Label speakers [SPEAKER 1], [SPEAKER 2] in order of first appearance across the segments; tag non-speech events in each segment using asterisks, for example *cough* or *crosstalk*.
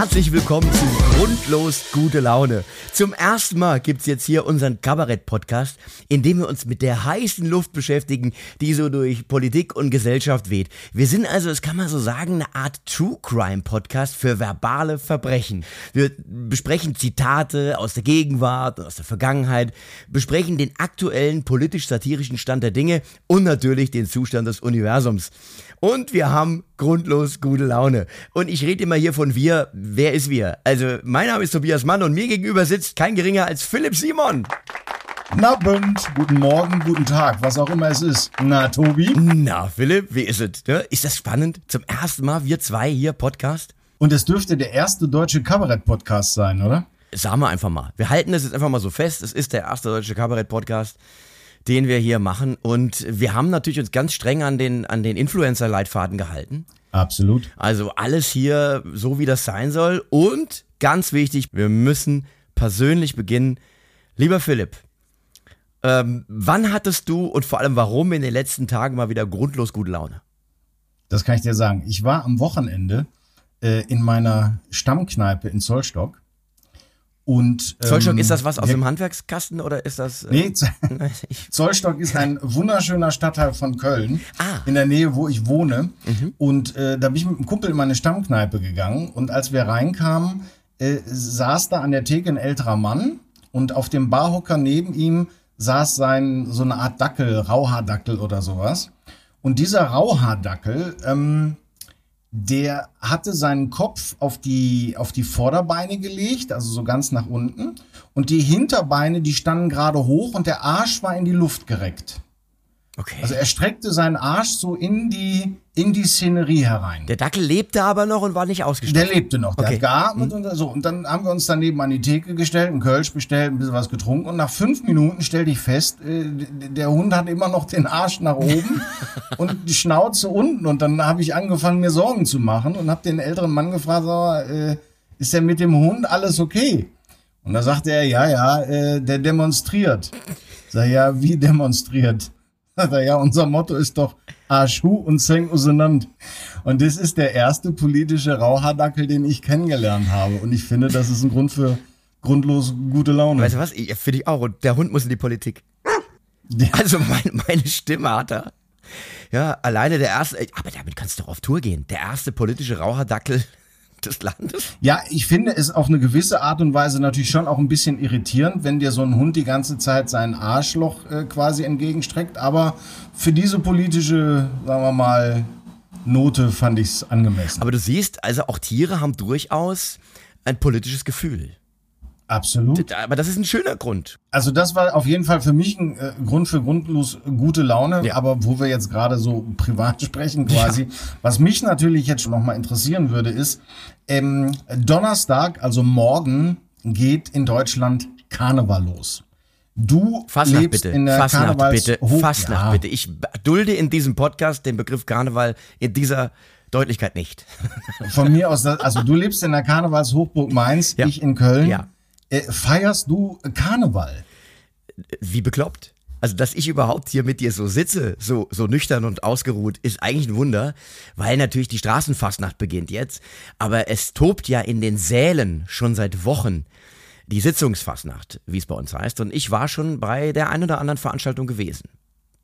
[SPEAKER 1] Herzlich willkommen zu Grundlos gute Laune. Zum ersten Mal gibt's jetzt hier unseren Kabarett-Podcast, in dem wir uns mit der heißen Luft beschäftigen, die so durch Politik und Gesellschaft weht. Wir sind also, das kann man so sagen, eine Art True Crime-Podcast für verbale Verbrechen. Wir besprechen Zitate aus der Gegenwart und aus der Vergangenheit, besprechen den aktuellen politisch-satirischen Stand der Dinge und natürlich den Zustand des Universums. Und wir haben grundlos gute Laune. Und ich rede immer hier von wir. Wer ist wir? Also, mein Name ist Tobias Mann und mir gegenüber sitzt kein geringer als Philipp Simon.
[SPEAKER 2] Guten Abend, guten Morgen, guten Tag, was auch immer es ist. Na, Tobi?
[SPEAKER 1] Na, Philipp, wie ist es? Ne? Ist das spannend? Zum ersten Mal wir zwei hier Podcast?
[SPEAKER 2] Und es dürfte der erste deutsche Kabarett-Podcast sein, oder?
[SPEAKER 1] Sagen wir einfach mal. Wir halten das jetzt einfach mal so fest. Es ist der erste deutsche Kabarett-Podcast den wir hier machen. Und wir haben natürlich uns ganz streng an den, an den Influencer-Leitfaden gehalten.
[SPEAKER 2] Absolut.
[SPEAKER 1] Also alles hier so, wie das sein soll. Und ganz wichtig, wir müssen persönlich beginnen. Lieber Philipp, ähm, wann hattest du und vor allem warum in den letzten Tagen mal wieder grundlos gute Laune?
[SPEAKER 2] Das kann ich dir sagen. Ich war am Wochenende äh, in meiner Stammkneipe in Zollstock und,
[SPEAKER 1] ähm, Zollstock, ist das was aus dem Handwerkskasten oder ist das.
[SPEAKER 2] Äh, nee, *laughs* Zollstock ist ein wunderschöner Stadtteil von Köln, ah. in der Nähe, wo ich wohne. Mhm. Und äh, da bin ich mit einem Kumpel in meine Stammkneipe gegangen. Und als wir reinkamen, äh, saß da an der Theke ein älterer Mann und auf dem Barhocker neben ihm saß sein, so eine Art Dackel, Rauhaardackel oder sowas. Und dieser Rauhaardackel, ähm, der hatte seinen Kopf auf die, auf die Vorderbeine gelegt, also so ganz nach unten. Und die Hinterbeine, die standen gerade hoch und der Arsch war in die Luft gereckt. Okay. Also er streckte seinen Arsch so in die, in die Szenerie herein.
[SPEAKER 1] Der Dackel lebte aber noch und war nicht ausgestattet.
[SPEAKER 2] Der lebte noch, der okay. hat geatmet mhm. und so. Und dann haben wir uns daneben an die Theke gestellt, einen Kölsch bestellt, ein bisschen was getrunken. Und nach fünf Minuten stellte ich fest, äh, der Hund hat immer noch den Arsch nach oben *laughs* und die Schnauze unten. Und dann habe ich angefangen, mir Sorgen zu machen und habe den älteren Mann gefragt, so, äh, ist denn mit dem Hund alles okay? Und da sagte er, ja, ja, äh, der demonstriert. Sag ja, wie demonstriert? *laughs* ja, unser Motto ist doch Arschu und Seng auseinander. Und das ist der erste politische Rauhardackel, den ich kennengelernt habe. Und ich finde, das ist ein Grund für grundlos gute Laune.
[SPEAKER 1] Weißt du was? Finde ich auch. Und der Hund muss in die Politik. *laughs* Also mein, meine Stimme hat er. Ja, alleine der erste, aber damit kannst du doch auf Tour gehen. Der erste politische Rauhardackel des Landes?
[SPEAKER 2] Ja, ich finde es auf eine gewisse Art und Weise natürlich schon auch ein bisschen irritierend, wenn dir so ein Hund die ganze Zeit sein Arschloch äh, quasi entgegenstreckt. Aber für diese politische, sagen wir mal, Note fand ich es angemessen.
[SPEAKER 1] Aber du siehst, also auch Tiere haben durchaus ein politisches Gefühl.
[SPEAKER 2] Absolut.
[SPEAKER 1] Aber das ist ein schöner Grund.
[SPEAKER 2] Also das war auf jeden Fall für mich ein äh, Grund für grundlos gute Laune. Ja. Aber wo wir jetzt gerade so privat *laughs* sprechen quasi, ja. was mich natürlich jetzt schon nochmal interessieren würde, ist, ähm, Donnerstag, also morgen, geht in Deutschland Karneval los. Du Fastnacht lebst
[SPEAKER 1] bitte.
[SPEAKER 2] in der
[SPEAKER 1] Fastnacht
[SPEAKER 2] Karnevals
[SPEAKER 1] bitte. Hoch Fastnacht ja. bitte. Ich dulde in diesem Podcast den Begriff Karneval in dieser Deutlichkeit nicht. *laughs*
[SPEAKER 2] Von mir aus, also du lebst in der Karnevalshochburg Mainz, ich in Köln. Ja. Äh, feierst du Karneval?
[SPEAKER 1] Wie bekloppt? Also, dass ich überhaupt hier mit dir so sitze, so, so nüchtern und ausgeruht, ist eigentlich ein Wunder, weil natürlich die Straßenfastnacht beginnt jetzt. Aber es tobt ja in den Sälen schon seit Wochen die Sitzungsfastnacht, wie es bei uns heißt. Und ich war schon bei der ein oder anderen Veranstaltung gewesen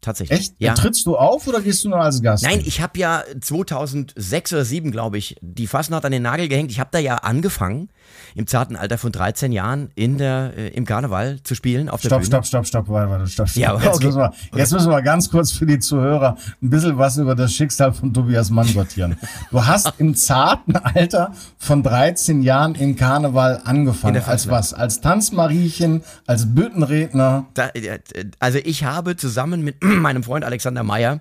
[SPEAKER 1] tatsächlich.
[SPEAKER 2] Echt? Ja. Trittst du auf oder gehst du nur als Gast?
[SPEAKER 1] Nein, ich habe ja 2006 oder 2007, glaube ich, die Fastnacht an den Nagel gehängt. Ich habe da ja angefangen, im zarten Alter von 13 Jahren in der, äh, im Karneval zu spielen auf
[SPEAKER 2] der
[SPEAKER 1] stopp,
[SPEAKER 2] Bühne. Stopp, stopp, stopp, warte, warte, stopp, stopp. Ja, okay. jetzt, müssen wir, jetzt müssen wir ganz kurz für die Zuhörer ein bisschen was über das Schicksal von Tobias Mann sortieren. Du hast im zarten Alter von 13 Jahren im Karneval angefangen. Als was? Als Tanzmariechen, als Büttenredner?
[SPEAKER 1] Da, also ich habe zusammen mit *clears throat* meinem Freund Alexander Meyer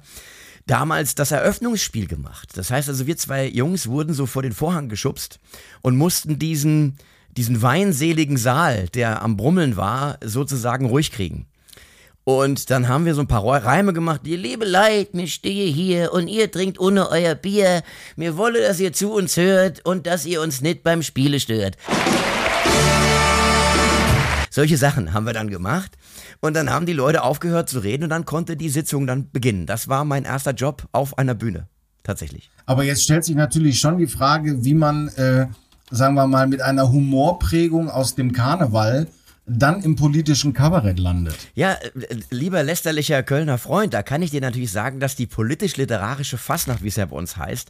[SPEAKER 1] damals das Eröffnungsspiel gemacht. Das heißt also, wir zwei Jungs wurden so vor den Vorhang geschubst und mussten diesen, diesen weinseligen Saal, der am Brummeln war, sozusagen ruhig kriegen. Und dann haben wir so ein paar Reime gemacht. Ihr liebe Leid, mir stehe hier und ihr trinkt ohne euer Bier. Mir wolle, dass ihr zu uns hört und dass ihr uns nicht beim Spiele stört. Solche Sachen haben wir dann gemacht. Und dann haben die Leute aufgehört zu reden und dann konnte die Sitzung dann beginnen. Das war mein erster Job auf einer Bühne. Tatsächlich.
[SPEAKER 2] Aber jetzt stellt sich natürlich schon die Frage, wie man äh, sagen wir mal, mit einer Humorprägung aus dem Karneval dann im politischen Kabarett landet.
[SPEAKER 1] Ja, äh, lieber lästerlicher Kölner Freund, da kann ich dir natürlich sagen, dass die politisch-literarische Fassnacht, wie es ja bei uns heißt,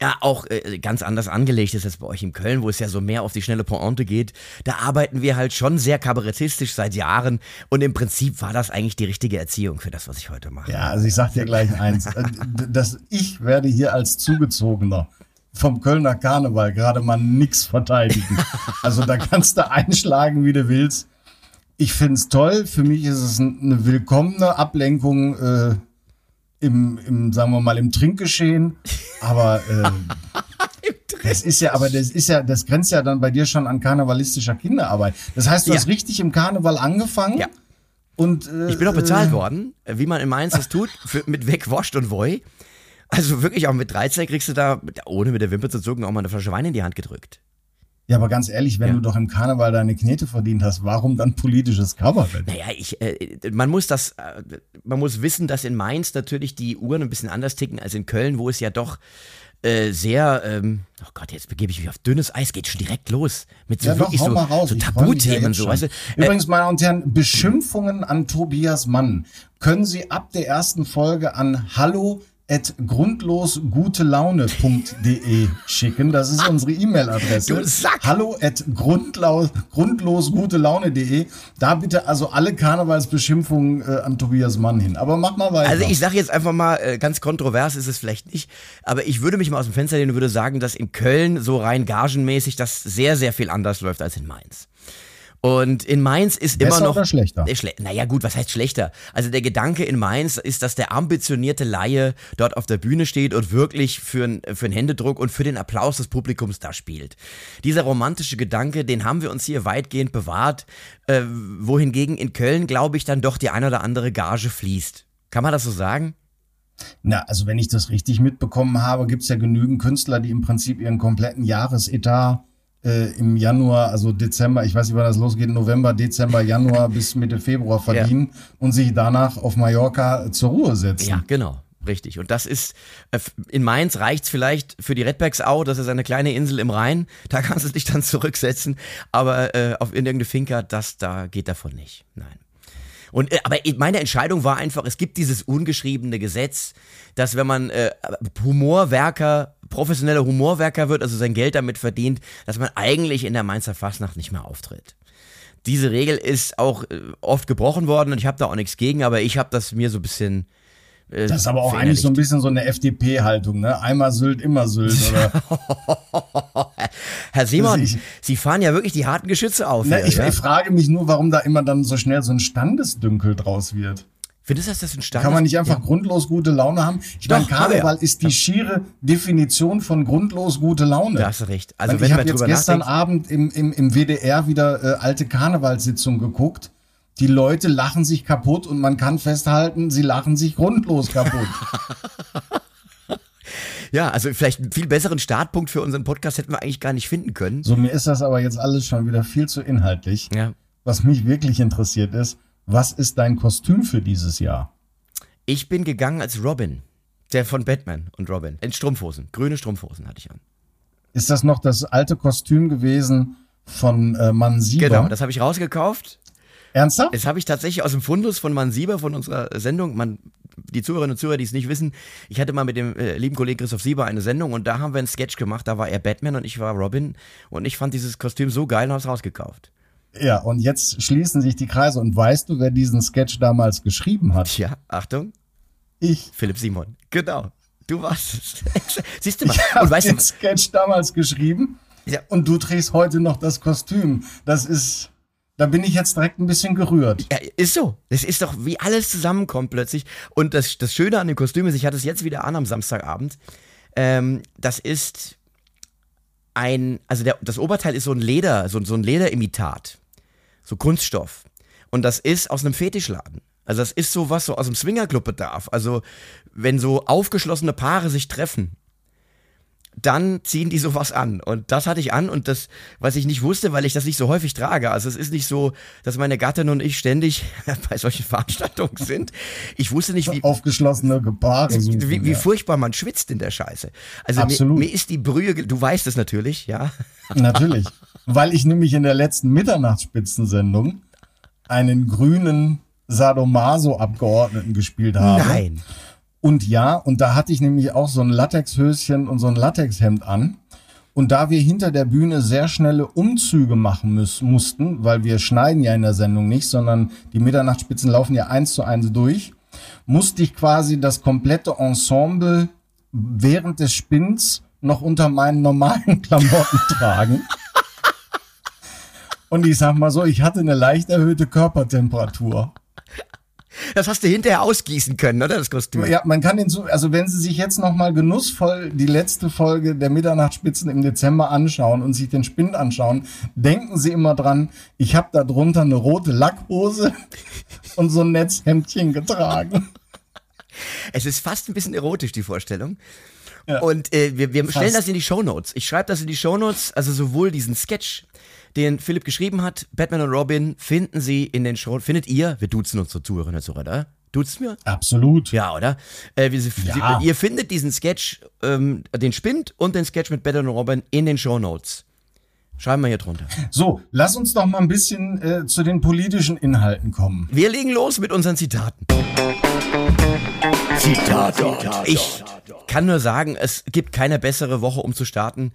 [SPEAKER 1] ja auch äh, ganz anders angelegt ist als bei euch in Köln, wo es ja so mehr auf die schnelle Pointe geht. Da arbeiten wir halt schon sehr kabarettistisch seit Jahren und im Prinzip war das eigentlich die richtige Erziehung für das, was ich heute mache.
[SPEAKER 2] Ja, also ich sag dir gleich eins, *laughs* äh, dass ich werde hier als Zugezogener vom Kölner Karneval gerade mal nix verteidigen. *laughs* Also da kannst du einschlagen, wie du willst. Ich find's toll. Für mich ist es eine willkommene Ablenkung äh, im, im, sagen wir mal, im Trinkgeschehen. Aber äh, *laughs* das ist ja, aber das ist ja, das grenzt ja dann bei dir schon an karnevalistischer Kinderarbeit. Das heißt, du ja. hast richtig im Karneval angefangen. Ja.
[SPEAKER 1] Und, äh, ich bin auch bezahlt äh, worden, wie man in Mainz das tut, für, mit Wegwascht und Woi. Also wirklich auch mit 13 kriegst du da, ohne mit der Wimper zu zucken, auch mal eine Flasche Wein in die Hand gedrückt.
[SPEAKER 2] Ja, aber ganz ehrlich, wenn ja. du doch im Karneval deine Knete verdient hast, warum dann politisches Coverfett?
[SPEAKER 1] Naja, ich, äh, man muss das, äh, man muss wissen, dass in Mainz natürlich die Uhren ein bisschen anders ticken als in Köln, wo es ja doch äh, sehr, ähm, oh Gott, jetzt begebe ich mich auf dünnes Eis, geht schon direkt los. Mit so ja, wirklich doch, so, so Tabuthemen so. Weißt du,
[SPEAKER 2] Übrigens, meine Damen und Herren, Beschimpfungen an Tobias Mann können Sie ab der ersten Folge an Hallo grundlosgutelaune.de schicken. Das ist unsere E-Mail-Adresse. Hallo at grundlos, grundlosgutelaune.de. Da bitte also alle Karnevalsbeschimpfungen äh, an Tobias Mann hin. Aber mach mal weiter.
[SPEAKER 1] Also ich sage jetzt einfach mal, äh, ganz kontrovers ist es vielleicht nicht, aber ich würde mich mal aus dem Fenster lehnen und würde sagen, dass in Köln so rein gagenmäßig das sehr, sehr viel anders läuft als in Mainz. Und in Mainz ist Besser immer noch.
[SPEAKER 2] Oder schlechter?
[SPEAKER 1] Äh, schle naja, gut, was heißt schlechter? Also der Gedanke in Mainz ist, dass der ambitionierte Laie dort auf der Bühne steht und wirklich für, ein, für einen Händedruck und für den Applaus des Publikums da spielt. Dieser romantische Gedanke, den haben wir uns hier weitgehend bewahrt, äh, wohingegen in Köln, glaube ich, dann doch die ein oder andere Gage fließt. Kann man das so sagen?
[SPEAKER 2] Na, also wenn ich das richtig mitbekommen habe, gibt es ja genügend Künstler, die im Prinzip ihren kompletten Jahresetat äh, im Januar, also Dezember, ich weiß nicht, wann das losgeht, November, Dezember, Januar *laughs* bis Mitte Februar verdienen ja. und sich danach auf Mallorca zur Ruhe setzen.
[SPEAKER 1] Ja, genau. Richtig. Und das ist, äh, in Mainz reicht es vielleicht für die Redbergsau, das ist eine kleine Insel im Rhein, *laughs* da kannst du dich dann zurücksetzen, aber äh, auf irgendeine Finca, das da geht davon nicht. Nein. Und, äh, aber meine Entscheidung war einfach, es gibt dieses ungeschriebene Gesetz, dass wenn man äh, Humorwerker, professioneller Humorwerker wird, also sein Geld damit verdient, dass man eigentlich in der Mainzer Fastnacht nicht mehr auftritt. Diese Regel ist auch äh, oft gebrochen worden und ich habe da auch nichts gegen, aber ich habe das mir so ein bisschen
[SPEAKER 2] äh, das ist aber auch eigentlich so ein bisschen so eine FDP-Haltung, ne? Einmal Sylt, immer Sylt, oder? *laughs*
[SPEAKER 1] Herr Simon, Sie fahren ja wirklich die harten Geschütze auf.
[SPEAKER 2] Ne, hier, ich, ja? ich, frage mich nur, warum da immer dann so schnell so ein Standesdünkel draus wird.
[SPEAKER 1] Findest du, dass das ein Standes
[SPEAKER 2] Kann man nicht einfach ja. grundlos gute Laune haben? Ich meine, Karneval ja. ist die schiere Definition von grundlos gute Laune.
[SPEAKER 1] Da hast du recht.
[SPEAKER 2] Also, wenn ich habe jetzt gestern Abend im, im, im WDR wieder äh, alte Karnevalssitzung geguckt die Leute lachen sich kaputt und man kann festhalten, sie lachen sich grundlos kaputt. *laughs*
[SPEAKER 1] Ja, also vielleicht einen viel besseren Startpunkt für unseren Podcast hätten wir eigentlich gar nicht finden können.
[SPEAKER 2] So, mir ist das aber jetzt alles schon wieder viel zu inhaltlich. Ja. Was mich wirklich interessiert ist, was ist dein Kostüm für dieses Jahr?
[SPEAKER 1] Ich bin gegangen als Robin, der von Batman und Robin. In Strumpfhosen, grüne Strumpfhosen hatte ich an.
[SPEAKER 2] Ist das noch das alte Kostüm gewesen von äh, Mann Sieber? Genau,
[SPEAKER 1] das habe ich rausgekauft
[SPEAKER 2] Ernsthaft?
[SPEAKER 1] Das habe ich tatsächlich aus dem Fundus von Mann Sieber von unserer Sendung. Man, die Zuhörerinnen und Zuhörer, die es nicht wissen, ich hatte mal mit dem äh, lieben Kollegen Christoph Sieber eine Sendung und da haben wir einen Sketch gemacht. Da war er Batman und ich war Robin und ich fand dieses Kostüm so geil und habe es rausgekauft.
[SPEAKER 2] Ja, und jetzt schließen sich die Kreise. Und weißt du, wer diesen Sketch damals geschrieben hat?
[SPEAKER 1] Ja, Achtung.
[SPEAKER 2] Ich.
[SPEAKER 1] Philipp Simon. Genau. Du warst es. *laughs* Siehst du mal.
[SPEAKER 2] Ich habe den Sketch damals geschrieben. Ja. Und du trägst heute noch das Kostüm. Das ist. Da bin ich jetzt direkt ein bisschen gerührt.
[SPEAKER 1] Ja, ist so. Das ist doch, wie alles zusammenkommt plötzlich. Und das, das Schöne an dem Kostüm ist, ich hatte es jetzt wieder an am Samstagabend. Ähm, das ist ein, also der, das Oberteil ist so ein Leder, so, so ein Lederimitat. So Kunststoff. Und das ist aus einem Fetischladen. Also das ist so was so aus dem Swingerclub bedarf. Also wenn so aufgeschlossene Paare sich treffen dann ziehen die sowas an. Und das hatte ich an und das, was ich nicht wusste, weil ich das nicht so häufig trage. Also es ist nicht so, dass meine Gattin und ich ständig *laughs* bei solchen Veranstaltungen sind. Ich wusste nicht, wie.
[SPEAKER 2] Aufgeschlossene Gepaare.
[SPEAKER 1] Wie, wie, furchtbar man schwitzt in der Scheiße. Also Absolut. Mir, mir ist die Brühe, du weißt es natürlich, ja. *laughs*
[SPEAKER 2] Natürlich. Weil ich nämlich in der letzten Mitternachtsspitzensendung einen grünen Sadomaso-Abgeordneten gespielt habe.
[SPEAKER 1] Nein.
[SPEAKER 2] Und ja, und da hatte ich nämlich auch so ein Latexhöschen und so ein Latexhemd an. Und da wir hinter der Bühne sehr schnelle Umzüge machen müssen, mussten, weil wir schneiden ja in der Sendung nicht, sondern die Mitternachtsspitzen laufen ja eins zu eins durch, musste ich quasi das komplette Ensemble während des Spins noch unter meinen normalen *laughs* Klamotten tragen. Und ich sag mal so, ich hatte eine leicht erhöhte Körpertemperatur.
[SPEAKER 1] Das hast du hinterher ausgießen können, oder das Kostüm?
[SPEAKER 2] Ja, man kann den so, also wenn Sie sich jetzt nochmal genussvoll die letzte Folge der Mitternachtsspitzen im Dezember anschauen und sich den Spind anschauen, denken Sie immer dran, ich habe da drunter eine rote Lackhose *laughs* und so ein Netzhemdchen getragen.
[SPEAKER 1] Es ist fast ein bisschen erotisch, die Vorstellung. Ja. Und äh, wir, wir stellen das in die Shownotes. Ich schreibe das in die Shownotes, also sowohl diesen Sketch den Philipp geschrieben hat, Batman und Robin, finden Sie in den Show, findet ihr, wir duzen unsere Zuhörerinnen und Zuhörer, oder? Duzt mir?
[SPEAKER 2] Absolut.
[SPEAKER 1] Ja, oder? Äh, wie, ja. Sie, ihr findet diesen Sketch, ähm, den Spind und den Sketch mit Batman und Robin in den Show Notes. Schreiben wir hier drunter.
[SPEAKER 2] So, lass uns doch mal ein bisschen äh, zu den politischen Inhalten kommen.
[SPEAKER 1] Wir legen los mit unseren Zitaten. Zitate. Ich kann nur sagen, es gibt keine bessere Woche, um zu starten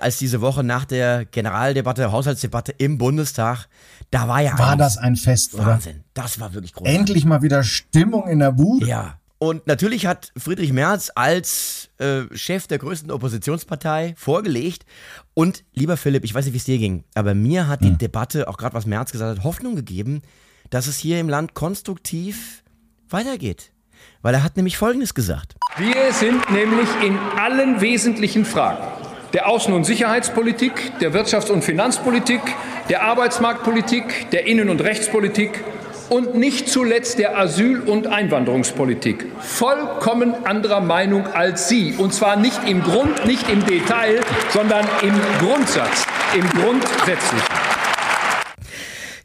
[SPEAKER 1] als diese Woche nach der Generaldebatte, Haushaltsdebatte im Bundestag. Da war ja
[SPEAKER 2] War das ein Fest,
[SPEAKER 1] oder? Wahnsinn. Das war wirklich großartig.
[SPEAKER 2] Endlich mal wieder Stimmung in der Bude.
[SPEAKER 1] Ja. Und natürlich hat Friedrich Merz als äh, Chef der größten Oppositionspartei vorgelegt. Und lieber Philipp, ich weiß nicht, wie es dir ging, aber mir hat die hm. Debatte, auch gerade was Merz gesagt hat, Hoffnung gegeben, dass es hier im Land konstruktiv weitergeht. Weil er hat nämlich Folgendes gesagt.
[SPEAKER 3] Wir sind nämlich in allen wesentlichen Fragen der Außen- und Sicherheitspolitik, der Wirtschafts- und Finanzpolitik, der Arbeitsmarktpolitik, der Innen- und Rechtspolitik und nicht zuletzt der Asyl- und Einwanderungspolitik vollkommen anderer Meinung als Sie. Und zwar nicht im Grund, nicht im Detail, sondern im Grundsatz, im Grundsätzlichen.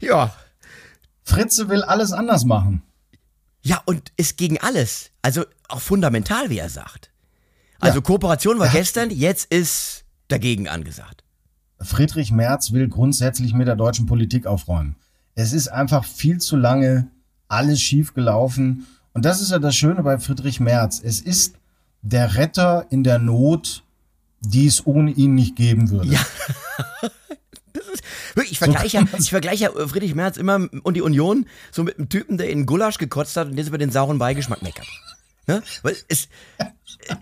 [SPEAKER 2] Ja. Fritze will alles anders machen.
[SPEAKER 1] Ja, und ist gegen alles. Also auch fundamental, wie er sagt. Also ja. Kooperation war gestern, jetzt ist dagegen angesagt.
[SPEAKER 2] Friedrich Merz will grundsätzlich mit der deutschen Politik aufräumen. Es ist einfach viel zu lange alles schief gelaufen. Und das ist ja das Schöne bei Friedrich Merz. Es ist der Retter in der Not, die es ohne ihn nicht geben würde.
[SPEAKER 1] Ja. *laughs* ich vergleiche, so ich vergleiche Friedrich Merz immer und die Union so mit einem Typen, der in Gulasch gekotzt hat und jetzt über den sauren Beigeschmack meckert. Ne? Weil es,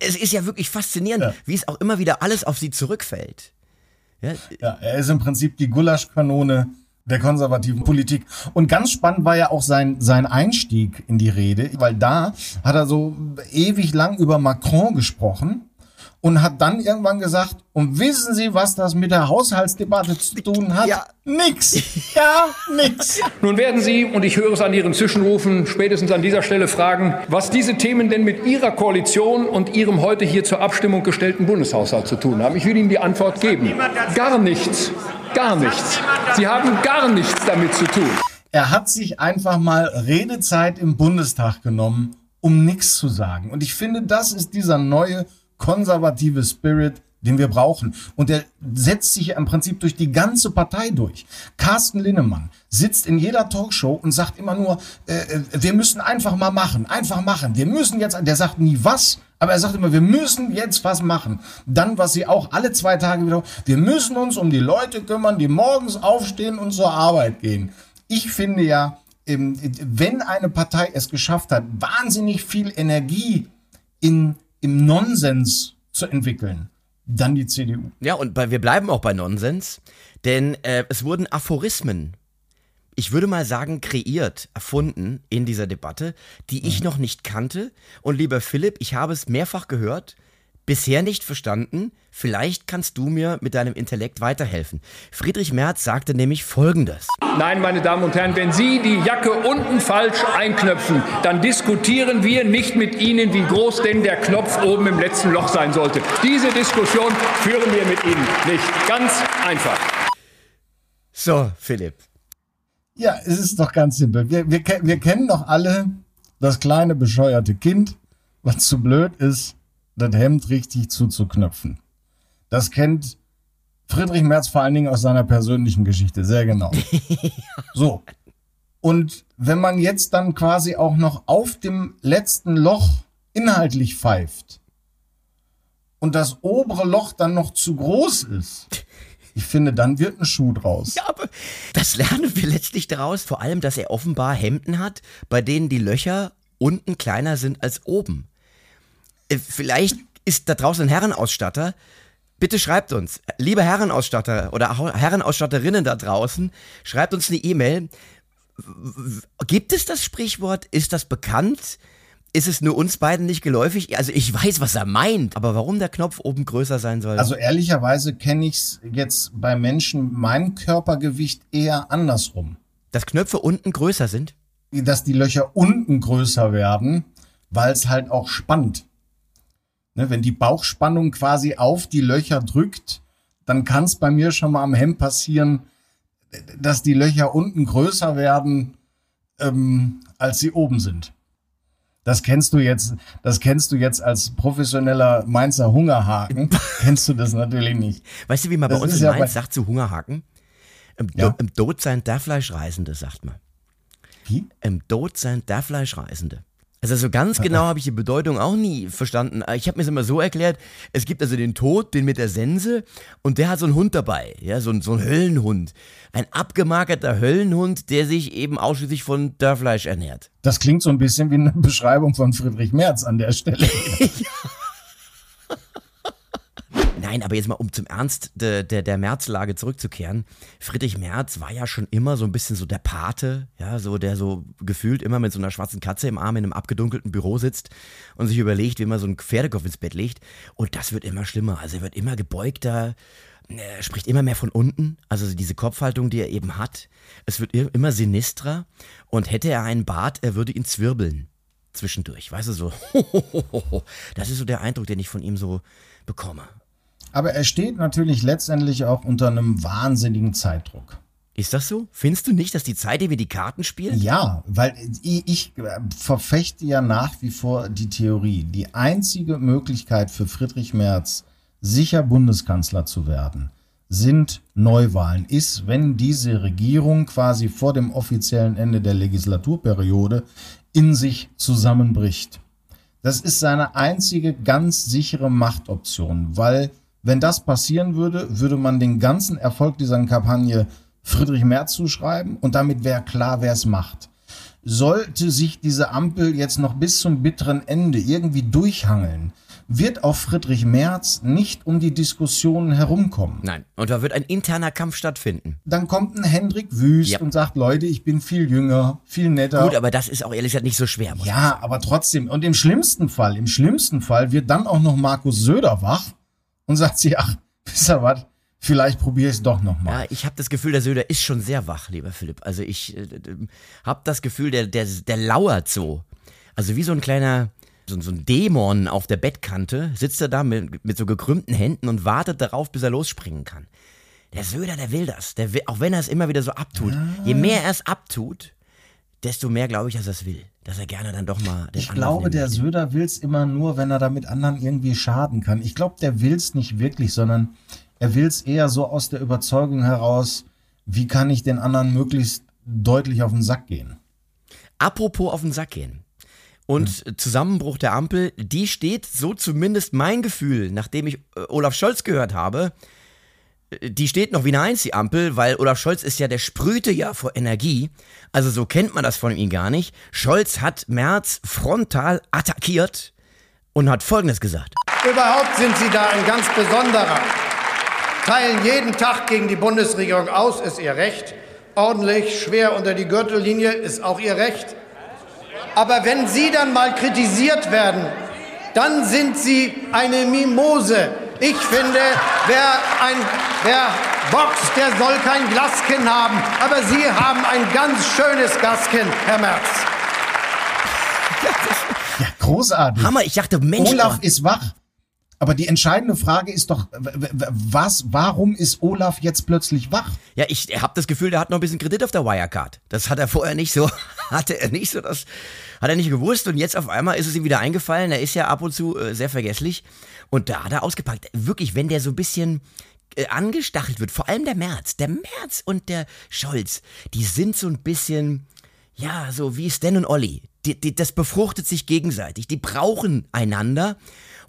[SPEAKER 1] es ist ja wirklich faszinierend, ja. wie es auch immer wieder alles auf sie zurückfällt.
[SPEAKER 2] Ja, ja er ist im Prinzip die Gulaschkanone der konservativen Politik. Und ganz spannend war ja auch sein, sein Einstieg in die Rede, weil da hat er so ewig lang über Macron gesprochen und hat dann irgendwann gesagt, und wissen Sie, was das mit der Haushaltsdebatte zu tun hat? Ja. Nix. *laughs* Ja, nix.
[SPEAKER 3] Nun werden Sie, und ich höre es an Ihren Zwischenrufen, spätestens an dieser Stelle fragen, was diese Themen denn mit Ihrer Koalition und Ihrem heute hier zur Abstimmung gestellten Bundeshaushalt zu tun haben. Ich will Ihnen die Antwort geben. Gar nichts. Gar nichts. Sie haben gar nichts damit zu tun.
[SPEAKER 2] Er hat sich einfach mal Redezeit im Bundestag genommen, um nichts zu sagen. Und ich finde, das ist dieser neue konservative Spirit, den wir brauchen. Und der setzt sich im Prinzip durch die ganze Partei durch. Carsten Linnemann sitzt in jeder Talkshow und sagt immer nur, äh, äh, wir müssen einfach mal machen, einfach machen. Wir müssen jetzt, der sagt nie was, aber er sagt immer, wir müssen jetzt was machen. Dann, was sie auch alle zwei Tage wieder, wir müssen uns um die Leute kümmern, die morgens aufstehen und zur Arbeit gehen. Ich finde ja, wenn eine Partei es geschafft hat, wahnsinnig viel Energie in im Nonsens zu entwickeln, dann die CDU.
[SPEAKER 1] Ja, und bei, wir bleiben auch bei Nonsens, denn äh, es wurden Aphorismen, ich würde mal sagen, kreiert, erfunden in dieser Debatte, die ich mhm. noch nicht kannte. Und lieber Philipp, ich habe es mehrfach gehört, Bisher nicht verstanden. Vielleicht kannst du mir mit deinem Intellekt weiterhelfen. Friedrich Merz sagte nämlich Folgendes.
[SPEAKER 3] Nein, meine Damen und Herren, wenn Sie die Jacke unten falsch einknöpfen, dann diskutieren wir nicht mit Ihnen, wie groß denn der Knopf oben im letzten Loch sein sollte. Diese Diskussion führen wir mit Ihnen nicht. Ganz einfach.
[SPEAKER 1] So, Philipp.
[SPEAKER 2] Ja, es ist doch ganz simpel. Wir, wir, wir kennen doch alle das kleine bescheuerte Kind, was zu blöd ist, das Hemd richtig zuzuknöpfen. Das kennt Friedrich Merz vor allen Dingen aus seiner persönlichen Geschichte sehr genau. *laughs* So. Und wenn man jetzt dann quasi auch noch auf dem letzten Loch inhaltlich pfeift und das obere Loch dann noch zu groß ist, ich finde, dann wird ein Schuh draus.
[SPEAKER 1] Ja, aber das lernen wir letztlich daraus, vor allem, dass er offenbar Hemden hat, bei denen die Löcher unten kleiner sind als oben. Äh, vielleicht ist da draußen ein Herrenausstatter. Bitte schreibt uns, liebe Herrenausstatter oder Herrenausstatterinnen da draußen, schreibt uns eine E-Mail. Gibt es das Sprichwort? Ist das bekannt? Ist es nur uns beiden nicht geläufig? Also ich weiß, was er meint, aber warum der Knopf oben größer sein soll?
[SPEAKER 2] Also ehrlicherweise kenne ich es jetzt bei Menschen mein Körpergewicht eher andersrum.
[SPEAKER 1] Dass Knöpfe unten größer sind?
[SPEAKER 2] Dass die Löcher unten größer werden, weil es halt auch spannt. Ne, wenn die Bauchspannung quasi auf die Löcher drückt, dann kann es bei mir schon mal am Hemd passieren, dass die Löcher unten größer werden, ähm, als sie oben sind. Das kennst du jetzt, das kennst du jetzt als professioneller Mainzer Hungerhaken. *laughs* kennst du das natürlich nicht.
[SPEAKER 1] Weißt du, wie man das bei uns in Mainz ja sagt zu Hungerhaken? Im, ja? Do, Im Tod sein der Fleischreisende, sagt man. Wie? Im Tod sein der Fleischreisende. Also so ganz genau habe ich die Bedeutung auch nie verstanden. Ich habe mir es immer so erklärt, es gibt also den Tod, den mit der Sense und der hat so einen Hund dabei, ja, so, so ein Höllenhund. Ein abgemagerter Höllenhund, der sich eben ausschließlich von Dörrfleisch ernährt.
[SPEAKER 2] Das klingt so ein bisschen wie eine Beschreibung von Friedrich Merz an der Stelle. *laughs* ja.
[SPEAKER 1] Nein, aber jetzt mal, um zum Ernst der, der, der Märzlage zurückzukehren. Friedrich Merz war ja schon immer so ein bisschen so der Pate, ja, so der so gefühlt immer mit so einer schwarzen Katze im Arm in einem abgedunkelten Büro sitzt und sich überlegt, wie man so einen Pferdekopf ins Bett legt. Und das wird immer schlimmer. Also er wird immer gebeugter, er spricht immer mehr von unten, also diese Kopfhaltung, die er eben hat. Es wird immer sinistrer und hätte er einen Bart, er würde ihn zwirbeln zwischendurch. Weißt du, so, *laughs* das ist so der Eindruck, den ich von ihm so bekomme.
[SPEAKER 2] Aber er steht natürlich letztendlich auch unter einem wahnsinnigen Zeitdruck.
[SPEAKER 1] Ist das so? Findest du nicht, dass die Zeit wie die Karten spielt?
[SPEAKER 2] Ja, weil ich, ich verfechte ja nach wie vor die Theorie, die einzige Möglichkeit für Friedrich Merz, sicher Bundeskanzler zu werden, sind Neuwahlen. Ist, wenn diese Regierung quasi vor dem offiziellen Ende der Legislaturperiode in sich zusammenbricht. Das ist seine einzige ganz sichere Machtoption, weil wenn das passieren würde, würde man den ganzen Erfolg dieser Kampagne Friedrich Merz zuschreiben und damit wäre klar, wer es macht. Sollte sich diese Ampel jetzt noch bis zum bitteren Ende irgendwie durchhangeln, wird auch Friedrich Merz nicht um die Diskussionen herumkommen.
[SPEAKER 1] Nein, und da wird ein interner Kampf stattfinden.
[SPEAKER 2] Dann kommt ein Hendrik Wüst ja. und sagt, Leute, ich bin viel jünger, viel netter.
[SPEAKER 1] Gut, aber das ist auch ehrlich gesagt nicht so schwer.
[SPEAKER 2] ja, aber trotzdem. Und im schlimmsten Fall, im schlimmsten Fall wird dann auch noch Markus Söder wach und sagt sie, ach, wisst ihr was? Vielleicht probiere ich es doch nochmal.
[SPEAKER 1] Ja, ich habe das Gefühl, der Söder ist schon sehr wach, lieber Philipp. Also ich äh, habe das Gefühl, der, der, der lauert so. Also wie so ein kleiner, so, so, ein Dämon auf der Bettkante, sitzt er da mit, mit so gekrümmten Händen und wartet darauf, bis er losspringen kann. Der Söder, der will das. Der will, auch wenn er es immer wieder so abtut. Ja. Je mehr er es abtut, desto mehr glaube ich, dass er es will. Dass er gerne dann doch mal.
[SPEAKER 2] Ich glaube, der möchte. Söder will es immer nur, wenn er damit anderen irgendwie schaden kann. Ich glaube, der will es nicht wirklich, sondern er will es eher so aus der Überzeugung heraus, wie kann ich den anderen möglichst deutlich auf den Sack gehen.
[SPEAKER 1] Apropos auf den Sack gehen. Und hm. Zusammenbruch der Ampel, die steht, so zumindest mein Gefühl, nachdem ich äh, Olaf Scholz gehört habe, die steht noch wie eine Eins, die Ampel, weil Olaf Scholz ist ja, der sprühte ja vor Energie. Also so kennt man das von ihm gar nicht. Scholz hat Merz frontal attackiert und hat Folgendes gesagt.
[SPEAKER 4] Überhaupt sind Sie da ein ganz besonderer. Teilen jeden Tag gegen die Bundesregierung aus, ist Ihr Recht. Ordentlich, schwer unter die Gürtellinie, ist auch Ihr Recht. Aber wenn Sie dann mal kritisiert werden, dann sind Sie eine Mimose. Ich finde, wer, ein, wer boxt, der soll kein Glaskin haben. Aber Sie haben ein ganz schönes Glaskin, Herr Merz.
[SPEAKER 2] Ja, großartig.
[SPEAKER 1] Hammer, ich dachte, Mensch.
[SPEAKER 2] Olaf ist wach. Aber die entscheidende Frage ist doch, was, warum ist Olaf jetzt plötzlich wach?
[SPEAKER 1] Ja, ich habe das Gefühl, der hat noch ein bisschen Kredit auf der Wirecard. Das hat er vorher nicht so, *laughs* hatte er nicht so, das hat er nicht gewusst und jetzt auf einmal ist es ihm wieder eingefallen. Er ist ja ab und zu äh, sehr vergesslich und da hat er ausgepackt. Wirklich, wenn der so ein bisschen äh, angestachelt wird, vor allem der Merz, der Merz und der Scholz, die sind so ein bisschen, ja, so wie Stan und Olli. Die, die, das befruchtet sich gegenseitig. Die brauchen einander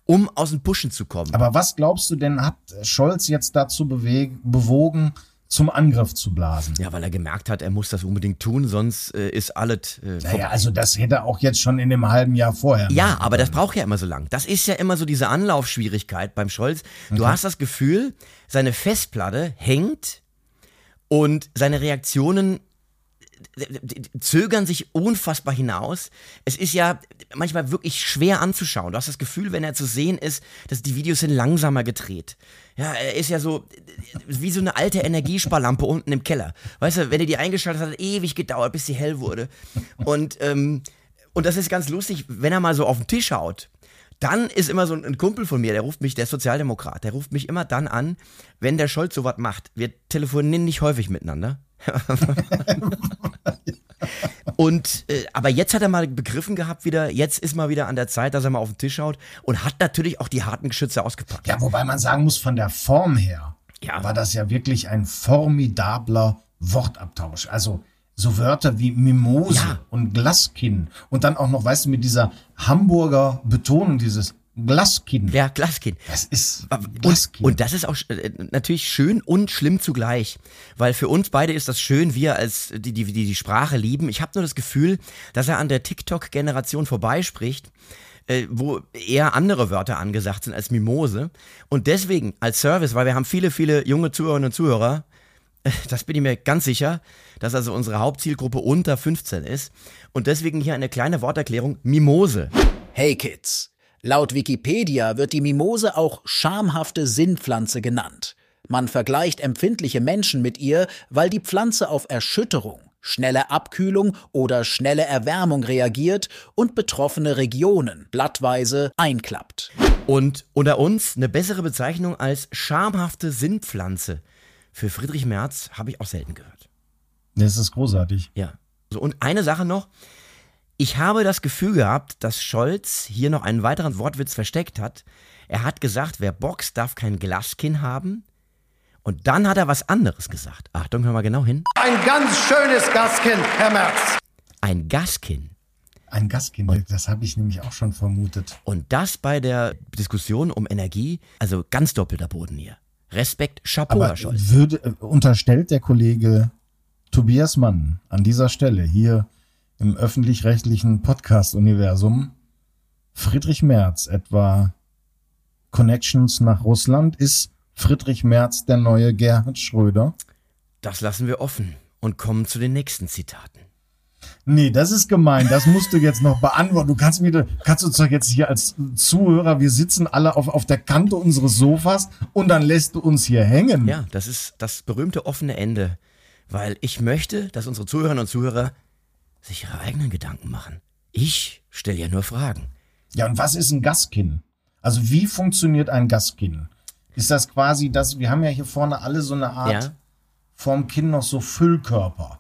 [SPEAKER 1] um aus dem Pushen zu kommen.
[SPEAKER 2] Aber was glaubst du denn, hat Scholz jetzt dazu bewogen, zum Angriff zu blasen.
[SPEAKER 1] Ja, weil er gemerkt hat, er muss das unbedingt tun, sonst äh, ist alles.
[SPEAKER 2] Äh, naja, also das hätte er auch jetzt schon in dem halben Jahr vorher.
[SPEAKER 1] Ja, aber das braucht ja immer so lang. Das ist ja immer so diese Anlaufschwierigkeit beim Scholz. Du okay. hast das Gefühl, seine Festplatte hängt und seine Reaktionen zögern sich unfassbar hinaus. Es ist ja manchmal wirklich schwer anzuschauen. Du hast das Gefühl, wenn er zu sehen ist, dass die Videos sind langsamer gedreht. Ja, er ist ja so wie so eine alte Energiesparlampe unten im Keller. Weißt du, wenn er die eingeschaltet hat, hat ewig gedauert, bis sie hell wurde. Und, ähm, und das ist ganz lustig, wenn er mal so auf den Tisch haut. Dann ist immer so ein Kumpel von mir, der ruft mich, der Sozialdemokrat, der ruft mich immer dann an, wenn der Scholz sowas macht. Wir telefonieren nicht häufig miteinander. *laughs* und äh, aber jetzt hat er mal begriffen gehabt wieder, jetzt ist mal wieder an der Zeit, dass er mal auf den Tisch schaut und hat natürlich auch die harten Geschütze ausgepackt.
[SPEAKER 2] Ja, wobei man sagen muss, von der Form her ja. war das ja wirklich ein formidabler Wortabtausch. Also so Wörter wie Mimose ja. und Glaskinn und dann auch noch, weißt du, mit dieser Hamburger Betonung, dieses Glaskind.
[SPEAKER 1] Ja, Glaskind.
[SPEAKER 2] Das ist
[SPEAKER 1] Glaskind. Und, und das ist auch äh, natürlich schön und schlimm zugleich. Weil für uns beide ist das schön, wir als die, die, die, die Sprache lieben. Ich habe nur das Gefühl, dass er an der TikTok-Generation vorbeispricht, äh, wo eher andere Wörter angesagt sind als Mimose. Und deswegen als Service, weil wir haben viele, viele junge Zuhörerinnen und Zuhörer, *laughs* das bin ich mir ganz sicher, dass also unsere Hauptzielgruppe unter 15 ist. Und deswegen hier eine kleine Worterklärung: Mimose.
[SPEAKER 5] Hey Kids! Laut Wikipedia wird die Mimose auch schamhafte Sinnpflanze genannt. Man vergleicht empfindliche Menschen mit ihr, weil die Pflanze auf Erschütterung, schnelle Abkühlung oder schnelle Erwärmung reagiert und betroffene Regionen blattweise einklappt.
[SPEAKER 1] Und unter uns eine bessere Bezeichnung als schamhafte Sinnpflanze. Für Friedrich Merz habe ich auch selten gehört.
[SPEAKER 2] Das ist großartig.
[SPEAKER 1] Ja. So, und eine Sache noch, ich habe das Gefühl gehabt, dass Scholz hier noch einen weiteren Wortwitz versteckt hat. Er hat gesagt, wer boxt, darf kein Glaskinn haben. Und dann hat er was anderes gesagt. Achtung, hör mal genau hin.
[SPEAKER 4] Ein ganz schönes Gaskinn, Herr Merz.
[SPEAKER 1] Ein Gaskinn.
[SPEAKER 2] Ein Gaskinn, das habe ich nämlich auch schon vermutet.
[SPEAKER 1] Und das bei der Diskussion um Energie, also ganz doppelter Boden hier. Respekt, Chapeau,
[SPEAKER 2] Aber Herr Scholz. Würde, äh, unterstellt der Kollege Tobias Mann an dieser Stelle hier im öffentlich-rechtlichen Podcast-Universum Friedrich Merz etwa Connections nach Russland? Ist Friedrich Merz der neue Gerhard Schröder?
[SPEAKER 1] Das lassen wir offen und kommen zu den nächsten Zitaten.
[SPEAKER 2] Nee, das ist gemein. Das musst du jetzt noch beantworten. Du kannst mir, kannst uns doch jetzt hier als Zuhörer, wir sitzen alle auf, auf der Kante unseres Sofas und dann lässt du uns hier hängen.
[SPEAKER 1] Ja, das ist das berühmte offene Ende. Weil ich möchte, dass unsere Zuhörerinnen und Zuhörer sich ihre eigenen Gedanken machen. Ich stelle ja nur Fragen.
[SPEAKER 2] Ja, und was ist ein Gaskin? Also wie funktioniert ein Gaskin? Ist das quasi das, wir haben ja hier vorne alle so eine Art ja. vorm Kinn noch so Füllkörper.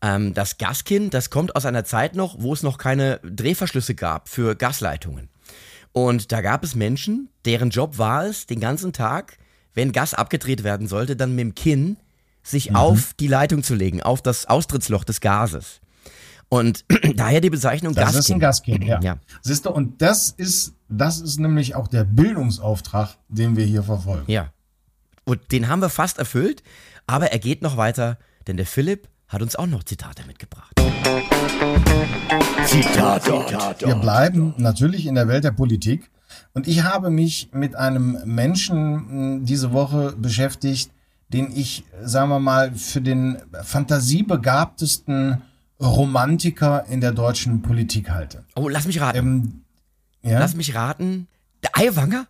[SPEAKER 1] Ähm, das Gaskin, das kommt aus einer Zeit noch, wo es noch keine Drehverschlüsse gab für Gasleitungen. Und da gab es Menschen, deren Job war es, den ganzen Tag, wenn Gas abgedreht werden sollte, dann mit dem Kinn sich mhm. auf die Leitung zu legen, auf das Austrittsloch des Gases. Und *clears throat* daher die Bezeichnung
[SPEAKER 2] das Gaskin. Das ist ein Gaskin, ja. ja. Siehst du, und das ist, das ist nämlich auch der Bildungsauftrag, den wir hier verfolgen.
[SPEAKER 1] Ja. Und den haben wir fast erfüllt, aber er geht noch weiter, denn der Philipp hat uns auch noch Zitate mitgebracht.
[SPEAKER 2] Zitate. Wir bleiben natürlich in der Welt der Politik. Und ich habe mich mit einem Menschen hm, diese Woche beschäftigt, den ich, sagen wir mal, für den fantasiebegabtesten Romantiker in der deutschen Politik halte.
[SPEAKER 1] Oh, lass mich raten. Ähm, Ja? Lass mich raten. Der Eiwanger?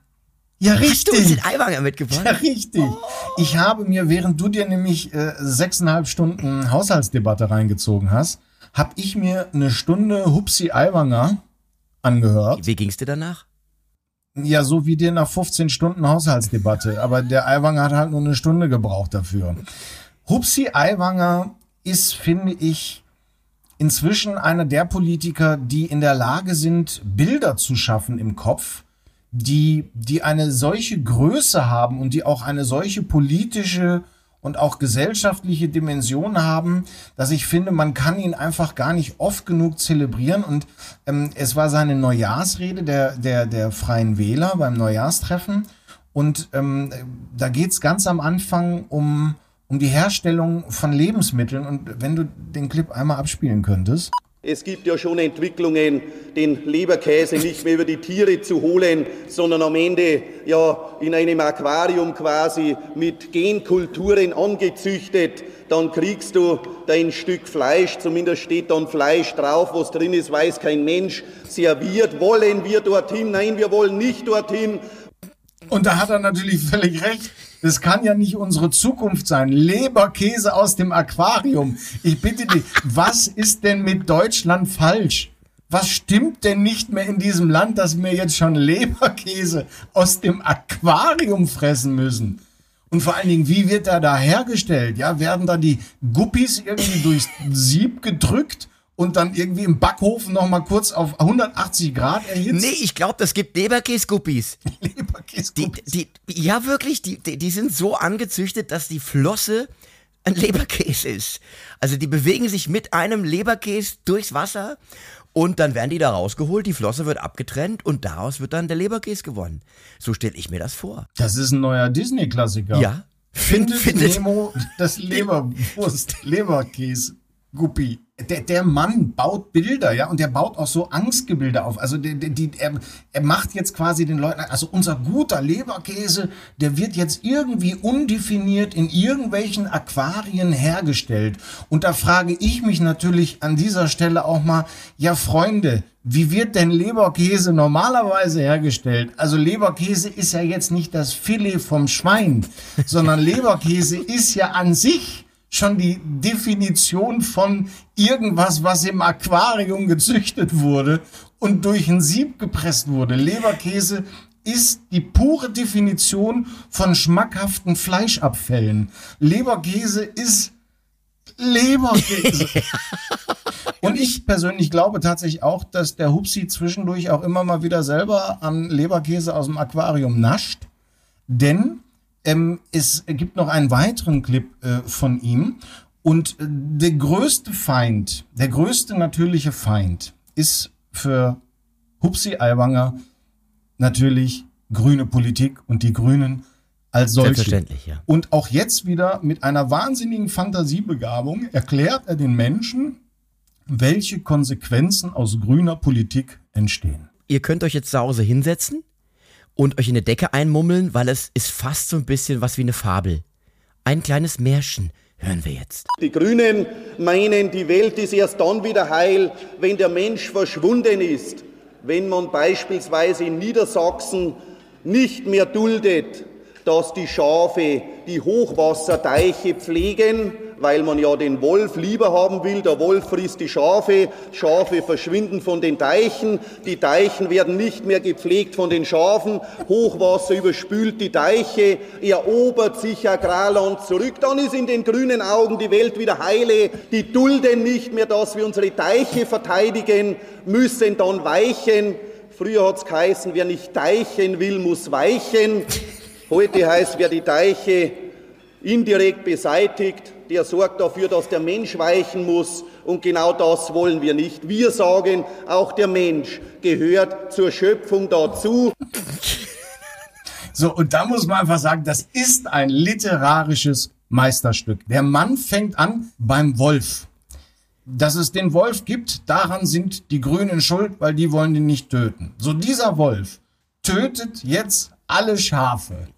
[SPEAKER 2] Ja, richtig.
[SPEAKER 1] Hast du den Eiwanger mitgebracht?
[SPEAKER 2] Ja, richtig. Oh. Ich habe mir, während du dir nämlich äh, sechseinhalb Stunden Haushaltsdebatte reingezogen hast, habe ich mir eine Stunde Hupsi Eiwanger angehört.
[SPEAKER 1] Wie ging's dir danach?
[SPEAKER 2] Ja, so wie dir nach 15 Stunden Haushaltsdebatte. Aber der Eiwanger hat halt nur eine Stunde gebraucht dafür. Hupsi Eiwanger ist, finde ich, inzwischen einer der Politiker, die in der Lage sind, Bilder zu schaffen im Kopf, die, die eine solche Größe haben und die auch eine solche politische und auch gesellschaftliche Dimension haben, dass ich finde, man kann ihn einfach gar nicht oft genug zelebrieren. Und ähm, es war seine Neujahrsrede der, der, der Freien Wähler beim Neujahrstreffen. Und ähm, da geht's ganz am Anfang um, um die Herstellung von Lebensmitteln. Und wenn du den Clip einmal abspielen könntest.
[SPEAKER 6] Es gibt ja schon Entwicklungen, den Leberkäse nicht mehr über die Tiere zu holen, sondern am Ende ja in einem Aquarium quasi mit Genkulturen angezüchtet. Dann kriegst du dein Stück Fleisch, zumindest steht dann Fleisch drauf, was drin ist, weiß kein Mensch. Serviert, wollen wir dorthin? Nein, wir wollen nicht dorthin.
[SPEAKER 2] Und da hat er natürlich völlig recht. Das kann ja nicht unsere Zukunft sein. Leberkäse aus dem Aquarium. Ich bitte dich, was ist denn mit Deutschland falsch? Was stimmt denn nicht mehr in diesem Land, dass wir jetzt schon Leberkäse aus dem Aquarium fressen müssen? Und vor allen Dingen, wie wird er da hergestellt? Ja, werden da die Guppies irgendwie durchs Sieb gedrückt? Und dann irgendwie im Backofen noch mal kurz auf 180 Grad erhitzt?
[SPEAKER 1] Nee, ich glaube, das gibt Leberkäsguppies. *laughs* Leberkäsguppies. Die, die, ja, wirklich, die, die, die sind so angezüchtet, dass die Flosse ein Leberkäse ist. Also die bewegen sich mit einem Leberkäse durchs Wasser und dann werden die da rausgeholt, die Flosse wird abgetrennt und daraus wird dann der Leberkäse gewonnen. So stelle ich mir das vor.
[SPEAKER 2] Das ist ein neuer Disney-Klassiker.
[SPEAKER 1] Ja.
[SPEAKER 2] Findet, findet Nemo das *laughs* Leberwurst, Leberkäse. Guppi. Der, der Mann baut Bilder, ja, und der baut auch so Angstgebilde auf. Also die, die, er, er macht jetzt quasi den Leuten, also unser guter Leberkäse, der wird jetzt irgendwie undefiniert in irgendwelchen Aquarien hergestellt. Und da frage ich mich natürlich an dieser Stelle auch mal, ja Freunde, wie wird denn Leberkäse normalerweise hergestellt? Also Leberkäse ist ja jetzt nicht das Filet vom Schwein, sondern *laughs* Leberkäse ist ja an sich schon die Definition von irgendwas, was im Aquarium gezüchtet wurde und durch ein Sieb gepresst wurde. Leberkäse ist die pure Definition von schmackhaften Fleischabfällen. Leberkäse ist Leberkäse. *laughs* Und ich persönlich glaube tatsächlich auch, dass der Hupsi zwischendurch auch immer mal wieder selber an Leberkäse aus dem Aquarium nascht. Denn ähm, es gibt noch einen weiteren Clip äh, von ihm. Und äh, der größte Feind, der größte natürliche Feind ist für Hupsi Aiwanger natürlich grüne Politik und die Grünen als solche.
[SPEAKER 1] Selbstverständlich, ja.
[SPEAKER 2] Und auch jetzt wieder mit einer wahnsinnigen Fantasiebegabung erklärt er den Menschen, welche Konsequenzen aus grüner Politik entstehen.
[SPEAKER 1] Ihr könnt euch jetzt zu Hause hinsetzen und euch in eine Decke einmummeln, weil es ist fast so ein bisschen was wie eine Fabel. Ein kleines Märchen hören wir jetzt.
[SPEAKER 6] Die Grünen meinen, die Welt ist erst dann wieder heil, wenn der Mensch verschwunden ist. Wenn man beispielsweise in Niedersachsen nicht mehr duldet, dass die Schafe die Hochwasserdeiche pflegen, weil man ja den Wolf lieber haben will. Der Wolf frisst die Schafe, Schafe verschwinden von den Deichen, die Deichen werden nicht mehr gepflegt von den Schafen, Hochwasser überspült die Deiche, erobert sich Agrarland zurück, dann ist in den grünen Augen die Welt wieder heile, die dulden nicht mehr, dass wir unsere Deiche verteidigen, müssen dann weichen. Früher hat's geheißen, wer nicht deichen will, muss weichen. Heute heißt, wer die Deiche indirekt beseitigt, der sorgt dafür, dass der Mensch weichen muss. Und genau das wollen wir nicht. Wir sagen, auch der Mensch gehört zur Schöpfung dazu.
[SPEAKER 2] So, und da muss man einfach sagen, das ist ein literarisches Meisterstück. Der Mann fängt an beim Wolf. Dass es den Wolf gibt, daran sind die Grünen schuld, weil die wollen ihn nicht töten. So dieser Wolf tötet jetzt alle Schafe.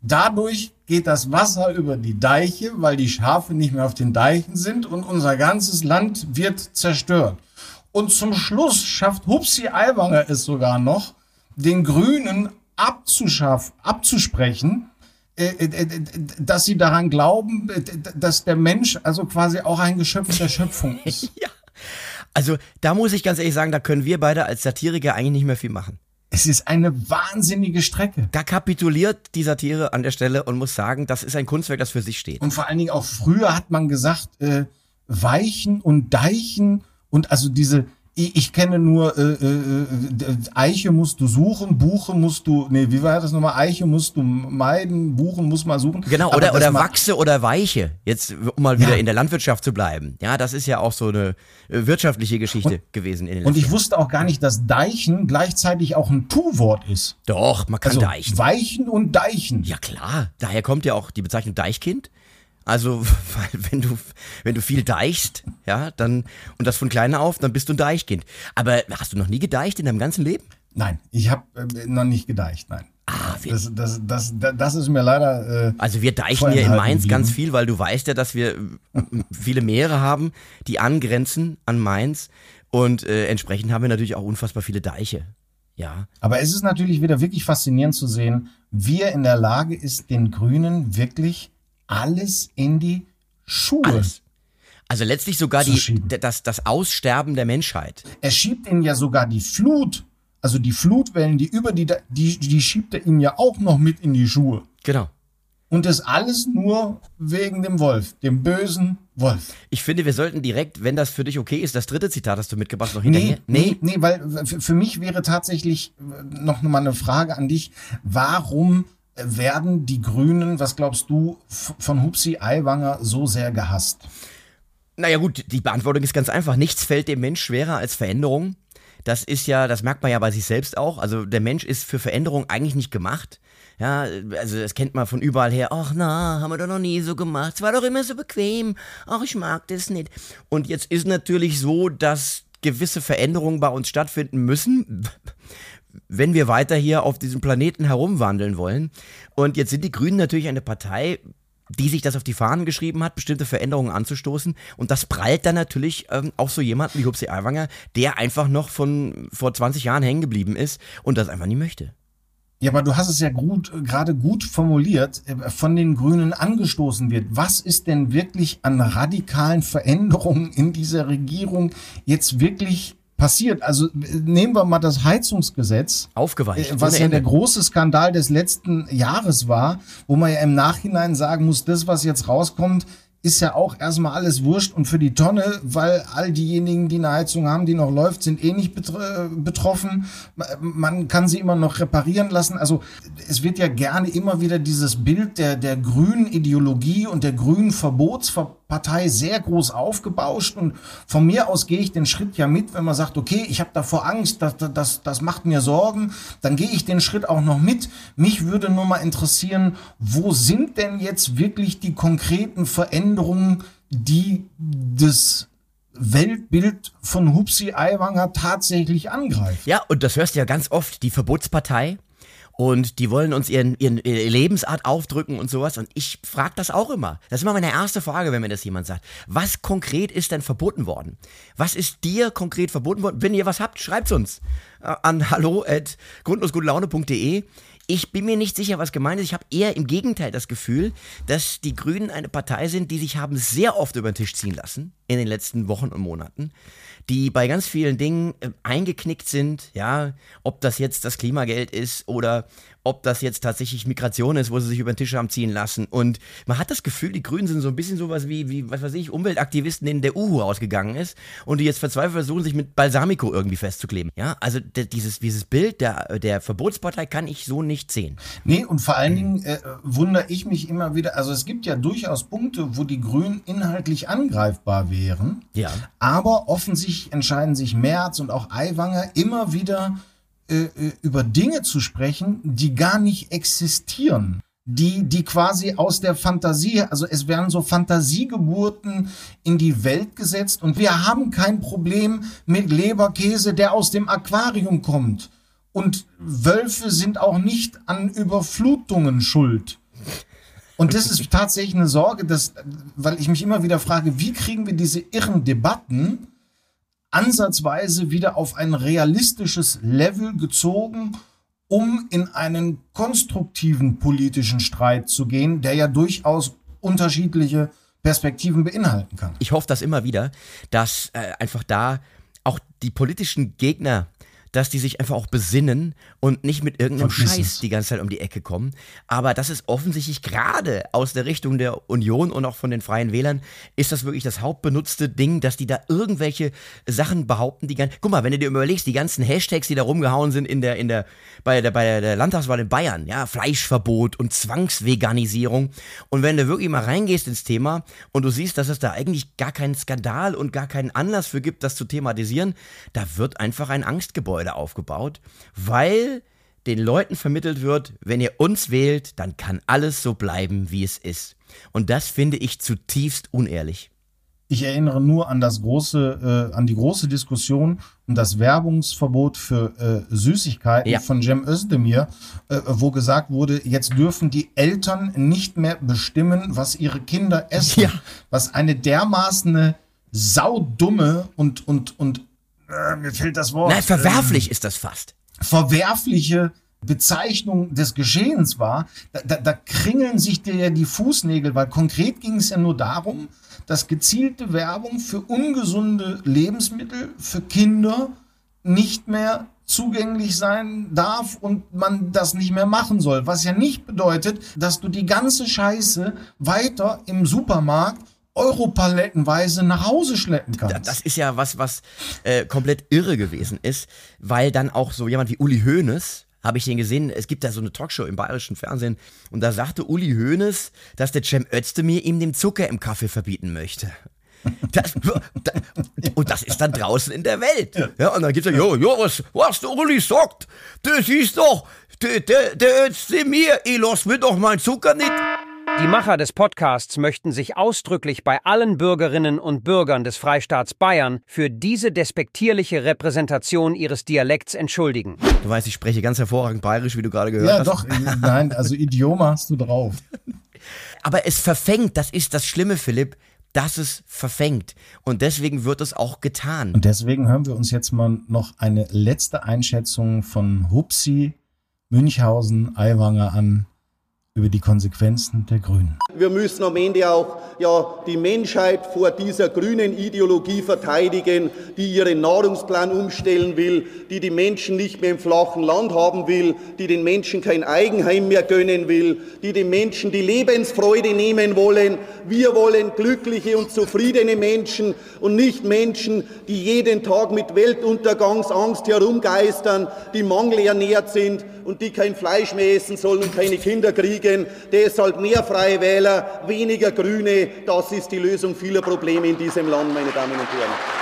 [SPEAKER 2] Dadurch geht das Wasser über die Deiche, weil die Schafe nicht mehr auf den Deichen sind und unser ganzes Land wird zerstört. Und zum Schluss schafft Hupsi Aiwanger es sogar noch, den Grünen abzuschaffen, abzusprechen, äh, äh, äh, dass sie daran glauben, dass der Mensch also quasi auch ein Geschöpf der Schöpfung *laughs* ist.
[SPEAKER 1] ja. Also da muss ich ganz ehrlich sagen, da können wir beide als Satiriker eigentlich nicht mehr viel machen.
[SPEAKER 2] Es ist eine wahnsinnige Strecke.
[SPEAKER 1] Da kapituliert die Satire an der Stelle und muss sagen, das ist ein Kunstwerk, das für sich steht.
[SPEAKER 2] Und vor allen Dingen auch früher hat man gesagt, äh, Weichen und Deichen und also diese, ich, ich kenne nur äh, äh, äh, Eiche musst du suchen, Buche musst du, nee, wie war das nochmal? Eiche musst du meiden, Buchen muss man suchen.
[SPEAKER 1] Genau, oder, oder Wachse oder Weiche, jetzt um mal wieder ja. in der Landwirtschaft zu bleiben. Ja, das ist ja auch so eine äh, wirtschaftliche Geschichte
[SPEAKER 2] und,
[SPEAKER 1] gewesen
[SPEAKER 2] in den Und ich wusste auch gar nicht, dass Deichen gleichzeitig auch ein Tu-Wort ist.
[SPEAKER 1] Doch, man kann also deichen.
[SPEAKER 2] Weichen und Deichen.
[SPEAKER 1] Ja klar, daher kommt ja auch die Bezeichnung Deichkind. Also, *laughs* weil wenn du, wenn du viel deichst, ja, dann, und das von klein auf, dann bist du ein Deichkind. Aber hast du noch nie gedeicht in deinem ganzen Leben?
[SPEAKER 2] Nein, ich habe äh, noch nicht gedeicht, nein. Ah, das, das, das, das, ist mir leider.
[SPEAKER 1] Äh, also wir deichen hier in Mainz geblieben. ganz viel, weil du weißt ja, dass wir äh, viele Meere haben, die angrenzen an Mainz. Und äh, entsprechend haben wir natürlich auch unfassbar viele Deiche. Ja.
[SPEAKER 2] Aber es ist natürlich wieder wirklich faszinierend zu sehen, wie er in der Lage ist, den Grünen wirklich alles in die Schuhe. Alles.
[SPEAKER 1] Also letztlich sogar die, das, das Aussterben der Menschheit.
[SPEAKER 2] Er schiebt ihnen ja sogar die Flut, also die Flutwellen, die über die, die, die schiebt er ihnen ja auch noch mit in die Schuhe.
[SPEAKER 1] Genau.
[SPEAKER 2] Und das alles nur wegen dem Wolf, dem bösen Wolf.
[SPEAKER 1] Ich finde, wir sollten direkt, wenn das für dich okay ist, das dritte Zitat, das du mitgebracht hast, noch
[SPEAKER 2] hinterher. Nee, nee, nee, weil für mich wäre tatsächlich noch mal eine Frage an dich. Warum werden die Grünen, was glaubst du, von Hupsi Aiwanger so sehr gehasst?
[SPEAKER 1] Naja gut, die Beantwortung ist ganz einfach. Nichts fällt dem Mensch schwerer als Veränderung. Das ist ja, das merkt man ja bei sich selbst auch. Also der Mensch ist für Veränderung eigentlich nicht gemacht. Ja, also das kennt man von überall her. Ach na, haben wir doch noch nie so gemacht. Es war doch immer so bequem. Ach, ich mag das nicht. Und jetzt ist natürlich so, dass gewisse Veränderungen bei uns stattfinden müssen *laughs* wenn wir weiter hier auf diesem Planeten herumwandeln wollen. Und jetzt sind die Grünen natürlich eine Partei, die sich das auf die Fahnen geschrieben hat, bestimmte Veränderungen anzustoßen. Und das prallt dann natürlich ähm, auf so jemanden wie Hupsi Aiwanger, der einfach noch von vor 20 Jahren hängen geblieben ist und das einfach nie möchte.
[SPEAKER 2] Ja, aber du hast es ja gut, gerade gut formuliert, äh, von den Grünen angestoßen wird. Was ist denn wirklich an radikalen Veränderungen in dieser Regierung jetzt wirklich passiert. Also nehmen wir mal das Heizungsgesetz.
[SPEAKER 1] Aufgeweicht.
[SPEAKER 2] Äh, was ja der große Skandal des letzten Jahres war, wo man ja im Nachhinein sagen muss, das, was jetzt rauskommt, ist ja auch erstmal alles wurscht und für die Tonne, weil all diejenigen, die eine Heizung haben, die noch läuft, sind eh nicht betroffen. Man kann sie immer noch reparieren lassen. Also es wird ja gerne immer wieder dieses Bild der, der grünen Ideologie und der grünen Verbotspartei sehr groß aufgebauscht. Und von mir aus gehe ich den Schritt ja mit, wenn man sagt, okay, ich habe davor Angst, das, das, das macht mir Sorgen, dann gehe ich den Schritt auch noch mit. Mich würde nur mal interessieren, wo sind denn jetzt wirklich die konkreten Veränderungen? Veränderungen, die das Weltbild von Hupsi Aiwanger tatsächlich angreift.
[SPEAKER 1] Ja, und das hörst du ja ganz oft, die Verbotspartei. Und die wollen uns ihren, ihren, ihre Lebensart aufdrücken und sowas. Und ich frage das auch immer. Das ist immer meine erste Frage, wenn mir das jemand sagt. Was konkret ist denn verboten worden? Was ist dir konkret verboten worden? Wenn ihr was habt, schreibt's uns äh, an hallo at grundlosgutelaune.de. Ich bin mir nicht sicher, was gemeint ist. Ich habe eher im Gegenteil das Gefühl, dass die Grünen eine Partei sind, die sich haben sehr oft über den Tisch ziehen lassen in den letzten Wochen und Monaten, die bei ganz vielen Dingen äh, eingeknickt sind, ja, ob das jetzt das Klimageld ist oder ob das jetzt tatsächlich Migration ist, wo sie sich über den Tisch haben ziehen lassen. Und man hat das Gefühl, die Grünen sind so ein bisschen sowas wie, wie was weiß ich, Umweltaktivisten, denen der Uhu ausgegangen ist und die jetzt verzweifelt versuchen, sich mit Balsamico irgendwie festzukleben. Ja, also dieses, dieses Bild der, der Verbotspartei kann ich so nicht sehen.
[SPEAKER 2] Nee, und vor allen Dingen äh, wundere ich mich immer wieder, also es gibt ja durchaus Punkte, wo die Grünen inhaltlich angreifbar wären. Ja. Aber offensichtlich entscheiden sich Merz und auch Aiwanger immer wieder über Dinge zu sprechen, die gar nicht existieren. Die, die quasi aus der Fantasie, also es werden so Fantasiegeburten in die Welt gesetzt und wir haben kein Problem mit Leberkäse, der aus dem Aquarium kommt. Und Wölfe sind auch nicht an Überflutungen schuld. Und das ist tatsächlich eine Sorge, dass, weil ich mich immer wieder frage, wie kriegen wir diese irren Debatten ansatzweise wieder auf ein realistisches Level gezogen, um in einen konstruktiven politischen Streit zu gehen, der ja durchaus unterschiedliche Perspektiven beinhalten kann.
[SPEAKER 1] Ich hoffe das immer wieder, dass äh, einfach da auch die politischen Gegner dass die sich einfach auch besinnen und nicht mit irgendeinem Vergiss Scheiß es. die ganze Zeit um die Ecke kommen. Aber das ist offensichtlich gerade aus der Richtung der Union und auch von den Freien Wählern, ist das wirklich das hauptbenutzte Ding, dass die da irgendwelche Sachen behaupten, die ganz. Guck mal, wenn du dir überlegst, die ganzen Hashtags, die da rumgehauen sind in der, in der, bei der, bei der Landtagswahl in Bayern, ja, Fleischverbot und Zwangsveganisierung. Und wenn du wirklich mal reingehst ins Thema und du siehst, dass es da eigentlich gar keinen Skandal und gar keinen Anlass für gibt, das zu thematisieren, da wird einfach ein Angstgebäude Gebäude aufgebaut, weil den Leuten vermittelt wird, wenn ihr uns wählt, dann kann alles so bleiben, wie es ist. Und das finde ich zutiefst unehrlich.
[SPEAKER 2] Ich erinnere nur an das große, äh, an die große Diskussion um das Werbungsverbot für äh, Süßigkeiten ja. von Cem Özdemir, äh, wo gesagt wurde, jetzt dürfen die Eltern nicht mehr bestimmen, was ihre Kinder essen. Ja. Was eine dermaßen saudumme und, und, und äh, mir fehlt das Wort.
[SPEAKER 1] Nein, verwerflich ähm, ist das fast.
[SPEAKER 2] Verwerfliche Bezeichnung des Geschehens war, da, da, da kringeln sich dir ja die Fußnägel, weil konkret ging es ja nur darum, dass gezielte Werbung für ungesunde Lebensmittel für Kinder nicht mehr zugänglich sein darf und man das nicht mehr machen soll. Was ja nicht bedeutet, dass du die ganze Scheiße weiter im Supermarkt Europalettenweise nach Hause schleppen kannst.
[SPEAKER 1] Das ist ja was, was äh, komplett irre gewesen ist, weil dann auch so jemand wie Uli Hoeneß, habe ich den gesehen, es gibt da so eine Talkshow im bayerischen Fernsehen und da sagte Uli Hoeneß, dass der Cem Özdemir ihm den Zucker im Kaffee verbieten möchte. *laughs* Das, und das ist dann draußen in der Welt. Ja, und dann gibt es ja, ja, was, was der Uli sagt, das ist doch, der, der, der Özdemir, ich lass mir doch meinen Zucker nicht.
[SPEAKER 7] Die Macher des Podcasts möchten sich ausdrücklich bei allen Bürgerinnen und Bürgern des Freistaats Bayern für diese despektierliche Repräsentation ihres Dialekts entschuldigen.
[SPEAKER 1] Du weißt, ich spreche ganz hervorragend bayerisch, wie du gerade gehört
[SPEAKER 2] ja,
[SPEAKER 1] hast.
[SPEAKER 2] Ja, doch, nein, also Idioma hast du drauf. *laughs*
[SPEAKER 1] Aber es verfängt, das ist das Schlimme, Philipp, dass es verfängt. Und deswegen wird es auch getan.
[SPEAKER 2] Und deswegen hören wir uns jetzt mal noch eine letzte Einschätzung von Hupsi, Münchhausen, Aiwanger an über die Konsequenzen der Grünen.
[SPEAKER 6] Wir müssen am Ende auch ja, die Menschheit vor dieser grünen Ideologie verteidigen, die ihren Nahrungsplan umstellen will, die die Menschen nicht mehr im flachen Land haben will, die den Menschen kein Eigenheim mehr gönnen will, die den Menschen die Lebensfreude nehmen wollen. Wir wollen glückliche und zufriedene Menschen und nicht Menschen, die jeden Tag mit Weltuntergangsangst herumgeistern, die mangelernährt sind und die kein Fleisch mehr essen sollen und keine Kinder kriegen. Deshalb mehr Freie Wähler, weniger Grüne. Das ist die Lösung vieler Probleme in diesem Land, meine Damen und Herren.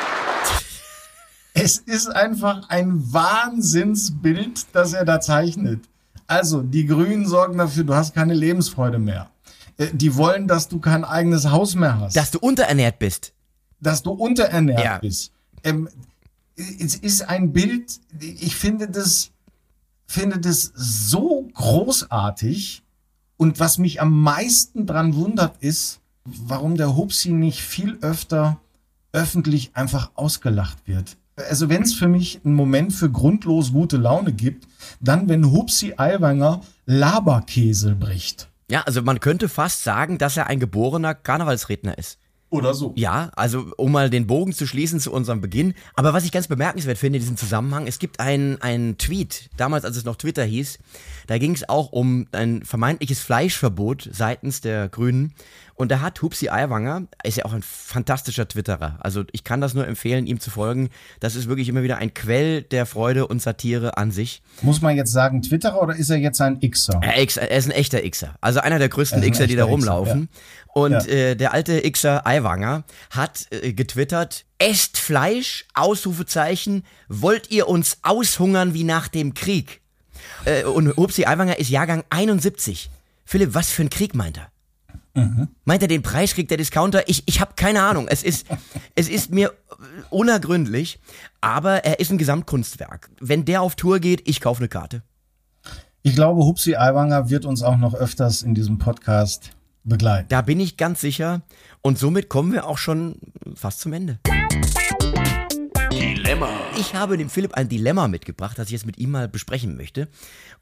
[SPEAKER 2] Es ist einfach ein Wahnsinnsbild, das er da zeichnet. Also, die Grünen sorgen dafür, du hast keine Lebensfreude mehr. Äh, die wollen, dass du kein eigenes Haus mehr hast.
[SPEAKER 1] Dass du unterernährt bist.
[SPEAKER 2] Dass du unterernährt ja. bist. Ähm, es ist ein Bild, ich finde das, finde das so großartig. Und was mich am meisten dran wundert, ist, warum der Hupsi nicht viel öfter öffentlich einfach ausgelacht wird. Also wenn es für mich einen Moment für grundlos gute Laune gibt, dann wenn Hupsi Aiwanger Laberkäse bricht.
[SPEAKER 1] Ja, also man könnte fast sagen, dass er ein geborener Karnevalsredner ist.
[SPEAKER 2] Oder so.
[SPEAKER 1] Ja, also um mal den Bogen zu schließen zu unserem Beginn. Aber was ich ganz bemerkenswert finde in diesem Zusammenhang, es gibt einen Tweet, damals als es noch Twitter hieß, da ging es auch um ein vermeintliches Fleischverbot seitens der Grünen. Und da hat Hupsi Aiwanger, ist ja auch ein fantastischer Twitterer. Also ich kann das nur empfehlen, ihm zu folgen. Das ist wirklich immer wieder ein Quell der Freude und Satire an sich.
[SPEAKER 2] Muss man jetzt sagen Twitterer oder ist er jetzt ein Xer?
[SPEAKER 1] Er, ist ein echter Xer. Also einer der größten Xer, die da rumlaufen. Ja. Und ja. Äh, der alte Xer Aiwanger hat äh, getwittert, esst Fleisch, Ausrufezeichen, wollt ihr uns aushungern wie nach dem Krieg? Äh, und Hupsi Aiwanger ist Jahrgang 71. Philipp, was für ein Krieg meint er? Mhm. Meint er den Preis kriegt der Discounter? Ich, ich habe keine Ahnung. Es ist, *laughs* es ist mir unergründlich, aber er ist ein Gesamtkunstwerk. Wenn der auf Tour geht, ich kaufe eine Karte.
[SPEAKER 2] Ich glaube, Hupsi Aiwanger wird uns auch noch öfters in diesem Podcast begleiten.
[SPEAKER 1] Da bin ich ganz sicher. Und somit kommen wir auch schon fast zum Ende. Dilemma. Ich habe dem Philipp ein Dilemma mitgebracht, das ich jetzt mit ihm mal besprechen möchte.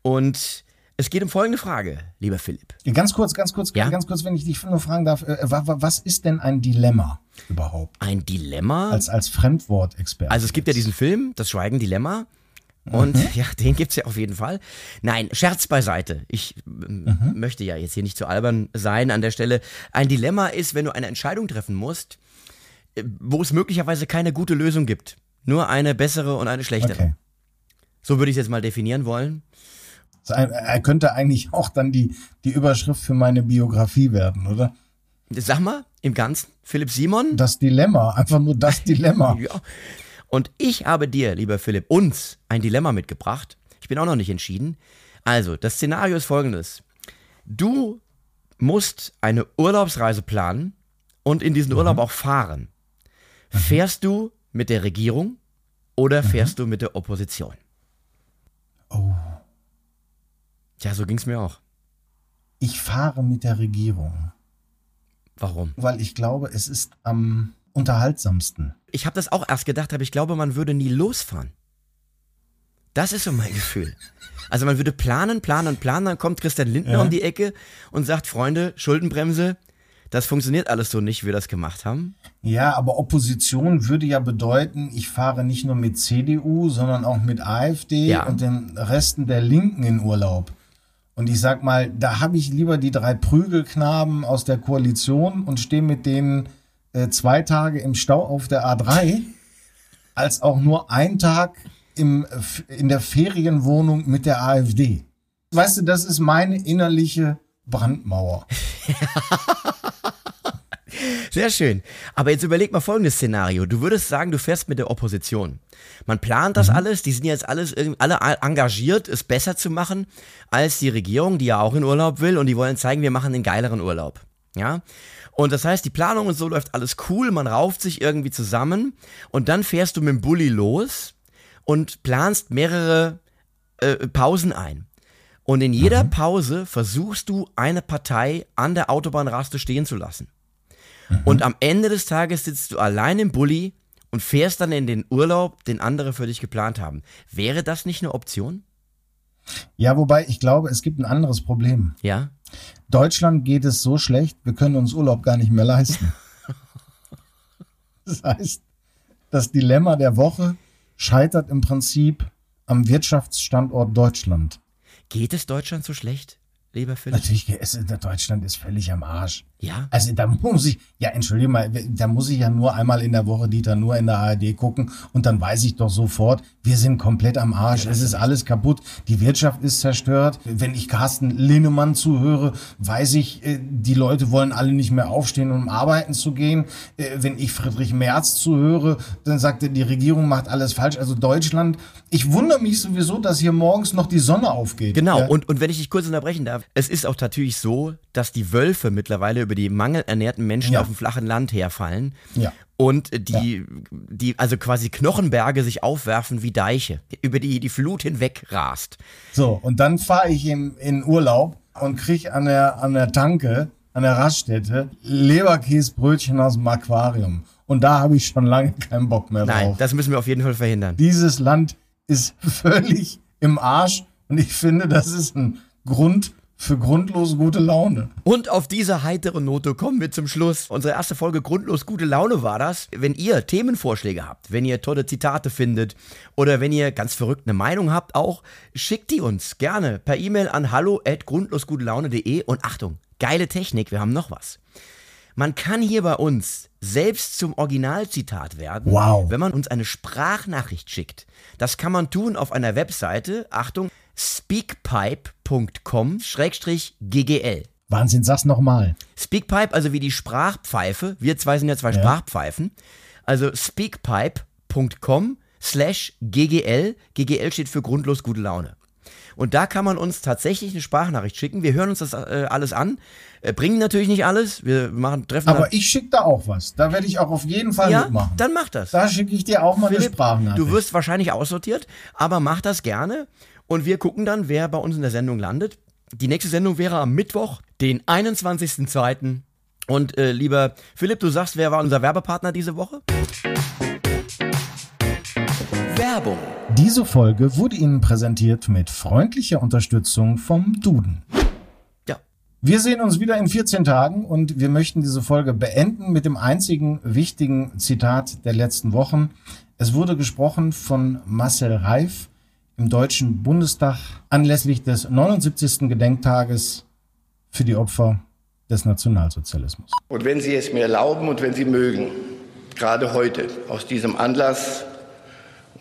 [SPEAKER 1] Und es geht um folgende Frage, lieber Philipp.
[SPEAKER 2] Ganz kurz, ganz kurz, ja? ganz kurz, wenn ich dich nur fragen darf, äh, was ist denn ein Dilemma überhaupt?
[SPEAKER 1] Ein Dilemma?
[SPEAKER 2] Als, als Fremdwortexperte.
[SPEAKER 1] Also es gibt ja diesen Film, Das Schweigen Dilemma. Und mhm. *laughs* ja, den gibt's ja auf jeden Fall. Nein, Scherz beiseite. Ich mhm. möchte ja jetzt hier nicht zu albern sein an der Stelle. Ein Dilemma ist, wenn du eine Entscheidung treffen musst, äh, wo es möglicherweise keine gute Lösung gibt. Nur eine bessere und eine schlechtere. Okay. So würde ich es jetzt mal definieren wollen.
[SPEAKER 2] Er könnte eigentlich auch dann die, die Überschrift für meine Biografie werden, oder?
[SPEAKER 1] Sag mal, im Ganzen, Philipp Simon?
[SPEAKER 2] Das Dilemma, einfach nur das *laughs* Dilemma.
[SPEAKER 1] ja. Und ich habe dir, lieber Philipp, uns ein Dilemma mitgebracht. Ich bin auch noch nicht entschieden. Also, das Szenario ist folgendes. Du musst eine Urlaubsreise planen und in diesen Urlaub mhm. auch fahren. Mhm. Fährst du mit der Regierung oder mhm. fährst du mit der Opposition?
[SPEAKER 2] Oh.
[SPEAKER 1] Ja, so ging es mir auch.
[SPEAKER 2] Ich fahre mit der Regierung.
[SPEAKER 1] Warum?
[SPEAKER 2] Weil ich glaube, es ist am unterhaltsamsten.
[SPEAKER 1] Ich habe das auch erst gedacht, aber ich glaube, man würde nie losfahren. Das ist so mein Gefühl. Also man würde planen, planen, planen, dann kommt Christian Lindner ja. um die Ecke und sagt, Freunde, Schuldenbremse, das funktioniert alles so nicht, wie wir das gemacht haben.
[SPEAKER 2] Ja, aber Opposition würde ja bedeuten, ich fahre nicht nur mit CDU, sondern auch mit AfD ja. und den Resten der Linken in Urlaub. Und ich sag mal, da habe ich lieber die drei Prügelknaben aus der Koalition und stehe mit denen äh, zwei Tage im Stau auf der A3 als auch nur ein Tag im, in der Ferienwohnung mit der AfD. Weißt du, das ist meine innerliche Brandmauer. *laughs*
[SPEAKER 1] Sehr schön. Aber jetzt überleg mal folgendes Szenario. Du würdest sagen, du fährst mit der Opposition. Man plant das mhm. alles, die sind jetzt alles alle engagiert, es besser zu machen als die Regierung, die ja auch in Urlaub will und die wollen zeigen, wir machen einen geileren Urlaub. Ja? Und das heißt, die Planung und so läuft alles cool, man rauft sich irgendwie zusammen und dann fährst du mit dem Bulli los und planst mehrere äh, Pausen ein. Und in jeder mhm. Pause versuchst du eine Partei an der Autobahnraste stehen zu lassen. Mhm. Und am Ende des Tages sitzt du allein im Bulli und fährst dann in den Urlaub, den andere für dich geplant haben. Wäre das nicht eine Option?
[SPEAKER 2] Ja, wobei ich glaube, es gibt ein anderes Problem.
[SPEAKER 1] Ja.
[SPEAKER 2] Deutschland geht es so schlecht, wir können uns Urlaub gar nicht mehr leisten. Das heißt, das Dilemma der Woche scheitert im Prinzip am Wirtschaftsstandort Deutschland.
[SPEAKER 1] Geht es Deutschland so schlecht? lieber Philipp?
[SPEAKER 2] Natürlich, es, Deutschland ist völlig am Arsch.
[SPEAKER 1] Ja.
[SPEAKER 2] Also da muss ich, ja, entschuldige mal, da muss ich ja nur einmal in der Woche, Dieter, nur in der ARD gucken und dann weiß ich doch sofort, wir sind komplett am Arsch. Ja, es ist alles kaputt. Die Wirtschaft ist zerstört. Wenn ich Carsten Linnemann zuhöre, weiß ich, äh, die Leute wollen alle nicht mehr aufstehen, um arbeiten zu gehen. Äh, wenn ich Friedrich Merz zuhöre, dann sagt er, die Regierung macht alles falsch. Also Deutschland, ich wundere mich sowieso, dass hier morgens noch die Sonne aufgeht.
[SPEAKER 1] Genau. Ja. Und, und wenn ich dich kurz unterbrechen darf, es ist auch natürlich so, dass die Wölfe mittlerweile über die mangelernährten Menschen ja. auf dem flachen Land herfallen.
[SPEAKER 2] Ja.
[SPEAKER 1] Und die, ja. die, also quasi Knochenberge sich aufwerfen wie Deiche, über die die Flut hinweg rast.
[SPEAKER 2] So, und dann fahre ich in, in Urlaub und krieg an der, an der Tanke, an der Raststätte, Leberkäsbrötchen aus dem Aquarium. Und da habe ich schon lange keinen Bock mehr drauf. Nein,
[SPEAKER 1] das müssen wir auf jeden Fall verhindern.
[SPEAKER 2] Dieses Land ist *laughs* völlig im Arsch und ich finde, das ist ein Grund für grundlos gute Laune.
[SPEAKER 1] Und auf diese heitere Note kommen wir zum Schluss. Unsere erste Folge Grundlos gute Laune war das. Wenn ihr Themenvorschläge habt, wenn ihr tolle Zitate findet oder wenn ihr ganz verrückt eine Meinung habt auch, schickt die uns gerne per E-Mail an hallo@grundlosgutelaune.de und Achtung, geile Technik, wir haben noch was. Man kann hier bei uns selbst zum Originalzitat werden,
[SPEAKER 2] wow.
[SPEAKER 1] wenn man uns eine Sprachnachricht schickt. Das kann man tun auf einer Webseite, Achtung, speakpipe.com-ggl.
[SPEAKER 2] Wahnsinn, sag's nochmal.
[SPEAKER 1] Speakpipe, also wie die Sprachpfeife. Wir zwei sind ja zwei ja. Sprachpfeifen. Also speakpipe.com slash ggl. GGL steht für grundlos gute Laune. Und da kann man uns tatsächlich eine Sprachnachricht schicken. Wir hören uns das äh, alles an. Äh, bringen natürlich nicht alles. Wir machen Treffen.
[SPEAKER 2] Aber ich schicke da auch was. Da werde ich auch auf jeden Fall ja, mitmachen.
[SPEAKER 1] Dann mach das.
[SPEAKER 2] Da schicke ich dir auch mal Philipp, eine Sprachnachricht.
[SPEAKER 1] Du wirst wahrscheinlich aussortiert, aber mach das gerne. Und wir gucken dann, wer bei uns in der Sendung landet. Die nächste Sendung wäre am Mittwoch, den 21.02. Und äh, lieber Philipp, du sagst, wer war unser Werbepartner diese Woche?
[SPEAKER 8] Werbung.
[SPEAKER 2] Diese Folge wurde Ihnen präsentiert mit freundlicher Unterstützung vom Duden.
[SPEAKER 1] Ja.
[SPEAKER 2] Wir sehen uns wieder in 14 Tagen und wir möchten diese Folge beenden mit dem einzigen wichtigen Zitat der letzten Wochen. Es wurde gesprochen von Marcel Reif im Deutschen Bundestag anlässlich des 79. Gedenktages für die Opfer des Nationalsozialismus.
[SPEAKER 9] Und wenn Sie es mir erlauben und wenn Sie mögen, gerade heute aus diesem Anlass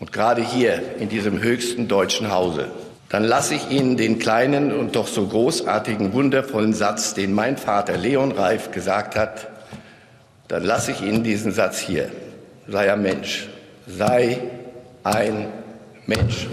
[SPEAKER 9] und gerade hier in diesem höchsten deutschen Hause, dann lasse ich Ihnen den kleinen und doch so großartigen, wundervollen Satz, den mein Vater Leon Reif gesagt hat, dann lasse ich Ihnen diesen Satz hier. Sei ein Mensch. Sei ein Mensch.